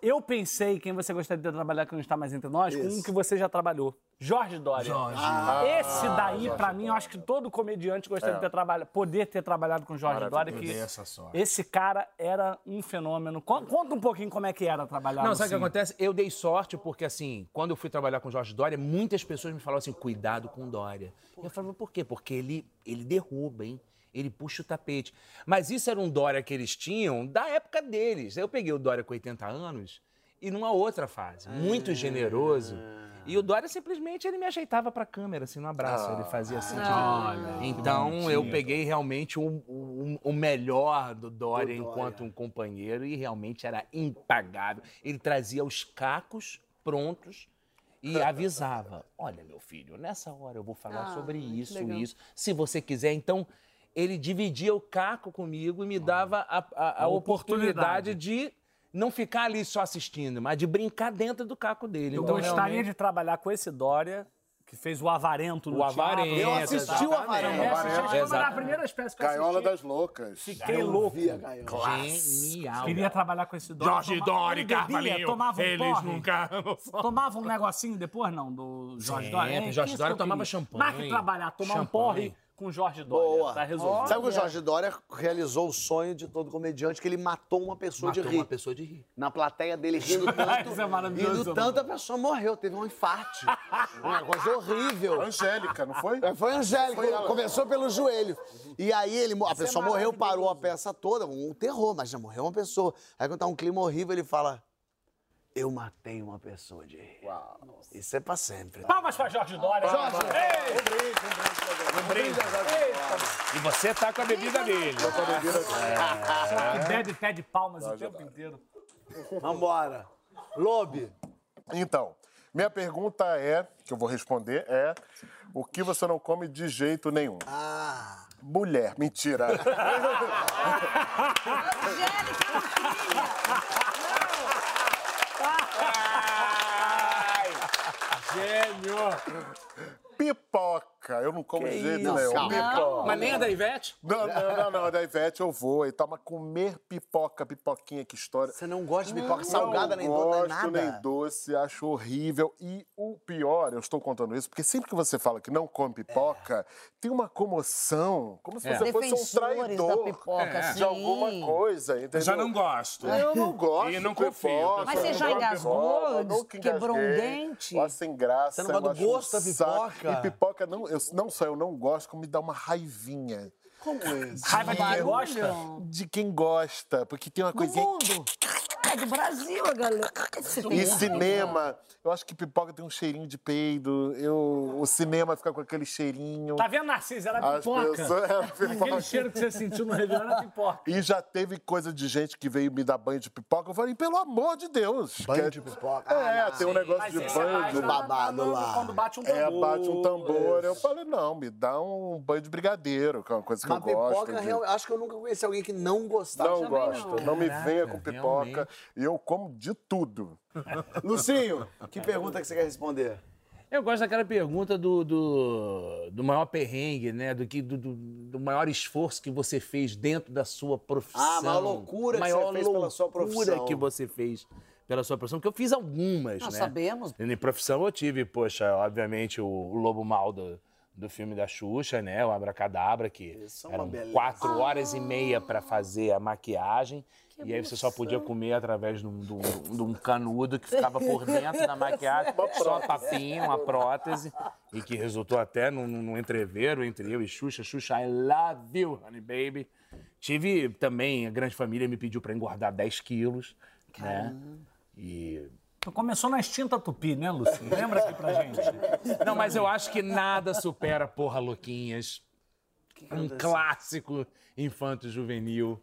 eu pensei quem você gostaria de ter trabalhado que não está mais entre nós, com um que você já trabalhou. Jorge Dória. Esse daí, pra mim, eu acho que todo comediante gostaria de ter trabalhado, poder ter trabalhado com Jorge Dória, que dei essa sorte. esse cara era um fenômeno. Con- Conta um pouquinho como é que era trabalhar Não, no sabe o que Cine. acontece? Eu dei sorte porque, assim, quando eu fui trabalhar com o Jorge Dória, muitas pessoas me falavam assim, cuidado com o Dória. E eu falava, por quê? Porque ele, ele derruba, hein? Ele puxa o tapete. Mas isso era um Dória que eles tinham da época deles. Eu peguei o Dória com 80 anos e numa outra fase, muito generoso. E o Dória simplesmente ele me ajeitava pra câmera, assim, no abraço. ele fazia assim. tipo, então eu peguei realmente o, o- o melhor do Dória enquanto um companheiro e realmente era impagável. Ele trazia os cacos prontos e avisava: Olha, meu filho, nessa hora eu vou falar Ah, sobre isso, legal. isso. Se você quiser, então. Ele dividia o caco comigo e me dava a, a- a A oportunidade oportunidade. de não ficar ali só assistindo, mas de brincar dentro do caco dele. Eu então, gostaria realmente- de trabalhar com esse Dória, que fez o Avarento no O Avarento. teatro. Eu assisti o Avarento. É, assisti, acho que foi Exato. a primeira espécie que eu Gaiola assisti. das loucas. Fiquei louco. Genial. Queria trabalhar com esse Dória. Jorge e bebia, Carvalhinho. Tomava um Eles nunca. (laughs) Tomava um negocinho depois, não, do Jorge Sempre, Dória. É, Jorge eu tomava champanhe. Mais que trabalhar, tomar um Champanhe. porre com Jorge Dória. Boa. Tá resolvido. Sabe que o Jorge Dória realizou o sonho de todo comediante, que ele matou uma pessoa Matou de rir. uma pessoa de rir. Na plateia dele, (laughs) rindo tanto. Isso é maravilhoso, rindo tanto, a pessoa morreu, teve um infarte. (laughs) Uma coisa horrível. Angélica, não foi? É, Foi Angélica, Foi ela. começou pelo joelho. E aí ele, a pessoa morreu, maravilhoso. parou a peça toda, um terror, mas já morreu uma pessoa. Aí quando tá um clima horrível, ele fala: Eu matei uma pessoa de rir. Isso é pra sempre. Palmas pra Jorge Dória. Jorge, Um brinde. E você tá com a bebida dele. Que bebe pé de palmas o tempo inteiro. Vambora. Lobe. Então, minha pergunta é, que eu vou responder, é o que você não come de jeito nenhum? Ah. Mulher, mentira. (laughs) Gênio. Pipoca, eu não como de jeito isso? nenhum. Calma. Pipoca. Mas nem a da Ivete? Não, não, não, não, da Ivete eu vou e tal, mas comer pipoca, pipoquinha, que história. Você não gosta de pipoca salgada, nem doce, nem nada? nem doce, acho horrível. E o pior, eu estou contando isso, porque sempre que você fala que não come pipoca, tem uma comoção, como se É. você fosse um traidor pipoca, de alguma coisa, entendeu? Já não gosto. Eu não gosto E não confio. Mas você eu já não engasgou? eu Quebrou um dente? Eu acho sem graça. Você não gosta eu do um gosto da pipoca? E pipoca, não, eu, não só eu não gosto, como me dá uma raivinha. Como esse? Raiva de quem gosta? De quem gosta, porque tem uma coisinha... mundo. É do Brasil, a galera. E cinema, eu acho que pipoca tem um cheirinho de peido. Eu, o cinema fica com aquele cheirinho. Tá vendo, Narciso? Era As pipoca. pessoas- era Aquele pipoca. cheiro que você sentiu no Réveillon era pipoca. E já teve coisa de gente que veio me dar banho de pipoca. Eu falei, pelo amor de Deus. Banho que de pipoca? É, Ah, tem um negócio Mas de é banho de do babado lá. Quando bate um tambor. É, bate um tambor. Eu falei, não, me dá um banho de brigadeiro, que é uma coisa que Mas eu gosto. pipoca, de- real- acho que eu nunca conheci alguém que não gostava. Não gosto. Não. me venha com pipoca. E eu como de tudo. (laughs) Lucinho, que pergunta que você quer responder? Eu gosto daquela pergunta do, do, do maior perrengue, né? Do, que, do, do, do maior esforço que você fez dentro da sua profissão. Ah, a maior loucura que maior você fez pela sua loucura profissão. que você fez pela sua profissão, porque eu fiz algumas, Nós né? sabemos. Em profissão eu tive, poxa, obviamente, o, o Lobo Mal do, do filme da Xuxa, né? O Abracadabra, que Isso é uma eram quatro horas e meia pra fazer a maquiagem. E aí você só podia comer através de um, de um- de um canudo que ficava por (laughs) dentro da maquiagem, só papinho, uma prótese, e que resultou até num, num entreveiro entre eu e Xuxa. Xuxa, I love you, honey baby. Tive também, a grande família me pediu pra engordar 10 quilos, né? E Tu começou na extinta Tupi, né, Lucinho? Lembra aqui pra gente? Não, mas eu acho que nada supera Porra Louquinhas. Um clássico infanto-juvenil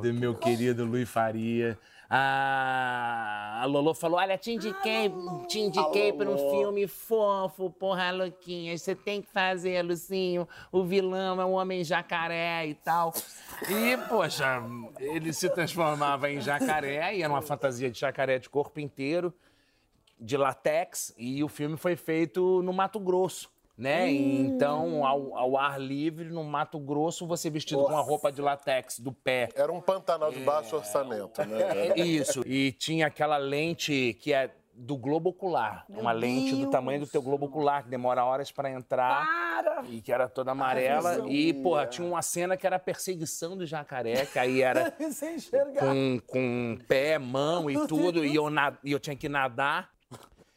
do meu querido Luiz Faria. A, a Lolo falou: Olha, te indiquei, te indiquei para um filme fofo, Porra Louquinhas. Você tem que fazer, Lucinho. O vilão é um homem jacaré e tal. E, poxa, ele se transformava em jacaré e era uma fantasia de jacaré de corpo inteiro de latex e o filme foi feito no Mato Grosso. Né? Então, ao, ao ar livre, no Mato Grosso, você vestido com a roupa de latex do pé. Era um Pantanal de baixo orçamento, né? (laughs) Isso. E tinha aquela lente que é do globo ocular. uma lente do tamanho do teu globo ocular, que demora horas para entrar. E que era toda amarela. E, porra, tinha uma cena que era a perseguição do jacaré, que aí era (laughs) Sem enxergar. com, com pé, mão e tudo. E eu, e eu tinha que nadar.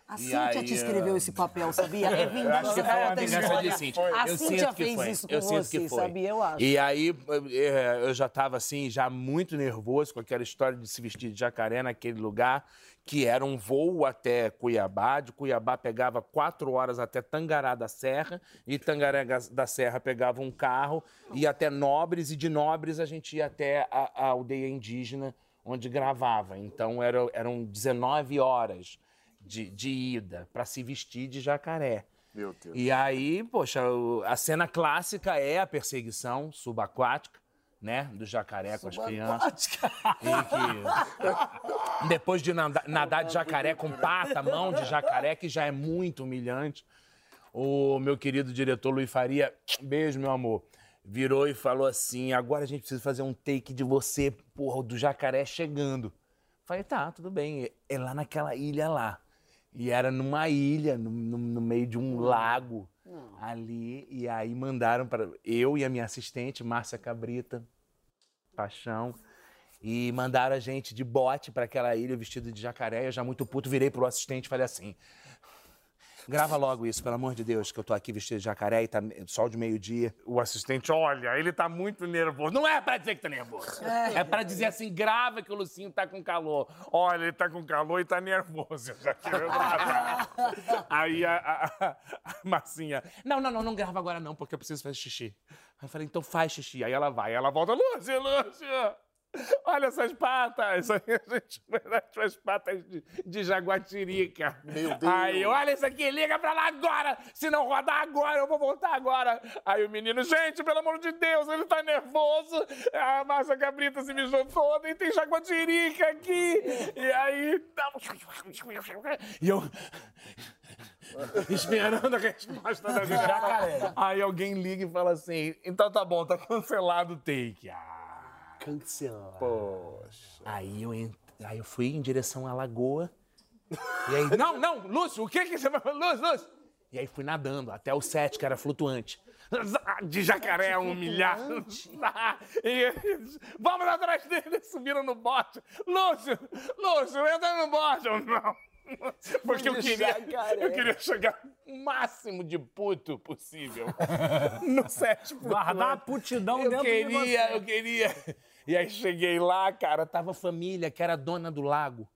A E Cíntia aí, te escreveu esse papel, sabia? (laughs) É vingança Eu foi da uma vingança de Cíntia. A Eu Cíntia fez foi. isso com eu sinto você, que foi. sabia? Eu acho. E aí eh, eu já estava assim, já muito nervoso com aquela história de se vestir de jacaré naquele lugar, que era um voo até Cuiabá. De Cuiabá pegava quatro horas até Tangará da Serra, e Tangará da Serra pegava um carro, ia até Nobres, e de Nobres a gente ia até a, a aldeia indígena onde gravava. Então era- eram 19 horas de, de ida para se vestir de jacaré. Meu Deus. E aí, poxa, a cena clássica é a perseguição subaquática, né? Do jacaré com as crianças. Que depois de nada- nadar de jacaré com pata, mão de jacaré, que já é muito humilhante, o meu querido diretor Luiz Faria, beijo, meu amor, virou e falou assim: agora a gente precisa fazer um take de você, porra, do jacaré chegando. Falei, tá, tudo bem. É lá naquela ilha lá. E era numa ilha, no, no- no meio de um lago ali. E aí mandaram para eu e a minha assistente, Márcia Cabrita, Paixão. E mandaram a gente de bote para aquela ilha vestido de jacaré. Eu já muito puto virei pro assistente e falei assim: Grava logo isso, pelo amor de Deus, que eu tô aqui vestido de jacaré e tá sol de meio-dia. O assistente, olha, ele tá muito nervoso. Não é pra dizer que tá nervoso. É, pra dizer assim, grava que o Lucinho tá com calor. Olha, ele tá com calor e tá nervoso. Eu já quero gravar. Aí a, a, a Marcinha, não, não, não, não grava agora não, porque eu preciso fazer xixi. Aí eu falei, então faz xixi. Aí ela vai, ela volta, Lúcia, Lúcia. Olha essas patas! Aí (laughs) a gente foi as patas de, de jaguatirica. Meu Deus. Aí, olha isso aqui, liga pra lá agora! Se não rodar agora, eu vou voltar agora! Aí o menino, gente, pelo amor de Deus, ele tá nervoso! A Márcia Cabrita se mijou toda e tem jaguatirica aqui! E aí. E eu. Esperando a resposta da jacaré. Aí alguém liga e fala assim: então tá bom, tá cancelado o take. Ah. Cancelar. Poxa. Aí eu, ent... aí eu fui em direção à lagoa. E aí, não, não, Lúcio, o que que você vai fazer? Lúcio, Lúcio. E aí fui nadando até o set, que era flutuante. (laughs) De jacaré humilhado. (laughs) E eles, vamos atrás dele, subiram no bote. Lúcio, Lúcio, entra no bote. Eu, não. Porque eu de queria, eu queria chegar o máximo de puto possível (laughs) no set. Guardar a putidão eu dentro de queria, você. Eu queria, E aí cheguei lá, cara, tava a família que era dona do lago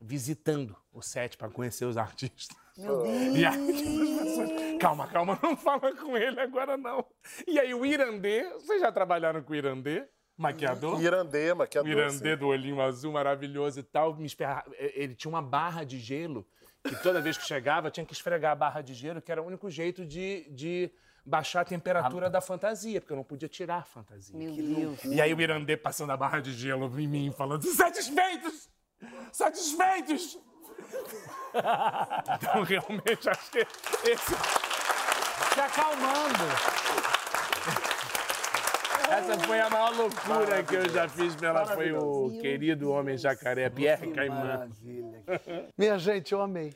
visitando o set pra conhecer os artistas. Meu Deus. E aí, as pessoas, calma, calma, não fala com ele agora não. E aí o Irandê, vocês já trabalharam com o Irandê? Maquiador? Irandê, O maquiador. Irandê sim. do olhinho azul maravilhoso e tal, me esperra... ele tinha uma barra de gelo que toda vez que chegava tinha que esfregar a barra de gelo, que era o único jeito de, de baixar a temperatura da fantasia, porque eu não podia tirar a fantasia. Meu Deus. E aí o Irandê passando a barra de gelo em mim, falando: satisfeitos! Satisfeitos! (laughs) então, realmente, acho que esse, Se acalmando. essa foi a maior loucura que eu já fiz pela. Foi o querido homem jacaré, Pierre Caimã. Minha gente, eu amei.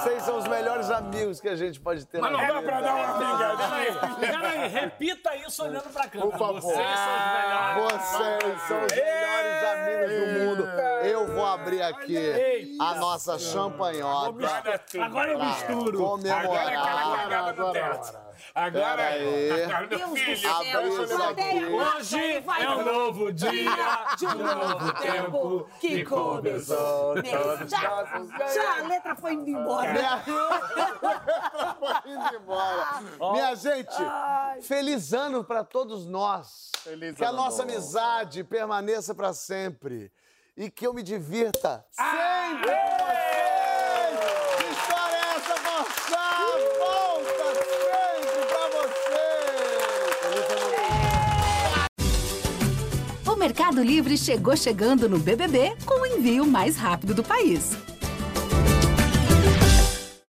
Vocês são os melhores amigos que a gente pode ter Mas na não dá pra dar uma pingadinha? Peraí, repita isso olhando pra câmera. Por favor. Vocês são os melhores. Vocês são os melhores amigos do mundo. Eu vou abrir aqui a nossa champanhota. Agora eu misturo. Agora é aquela comemorar. cagada agora, teto. Agora Pera é. aí. Agora, meu Deus do filho. Abriu. Hoje é um novo dia De um novo tempo que começou. Já, já a letra foi indo embora. (laughs) Minha... Indo embora. Minha gente, feliz ano pra todos nós. Feliz que a nossa novo. amizade permaneça pra sempre. E que eu me divirta sempre O Mercado Livre chegou chegando no BBB com o envio mais rápido do país.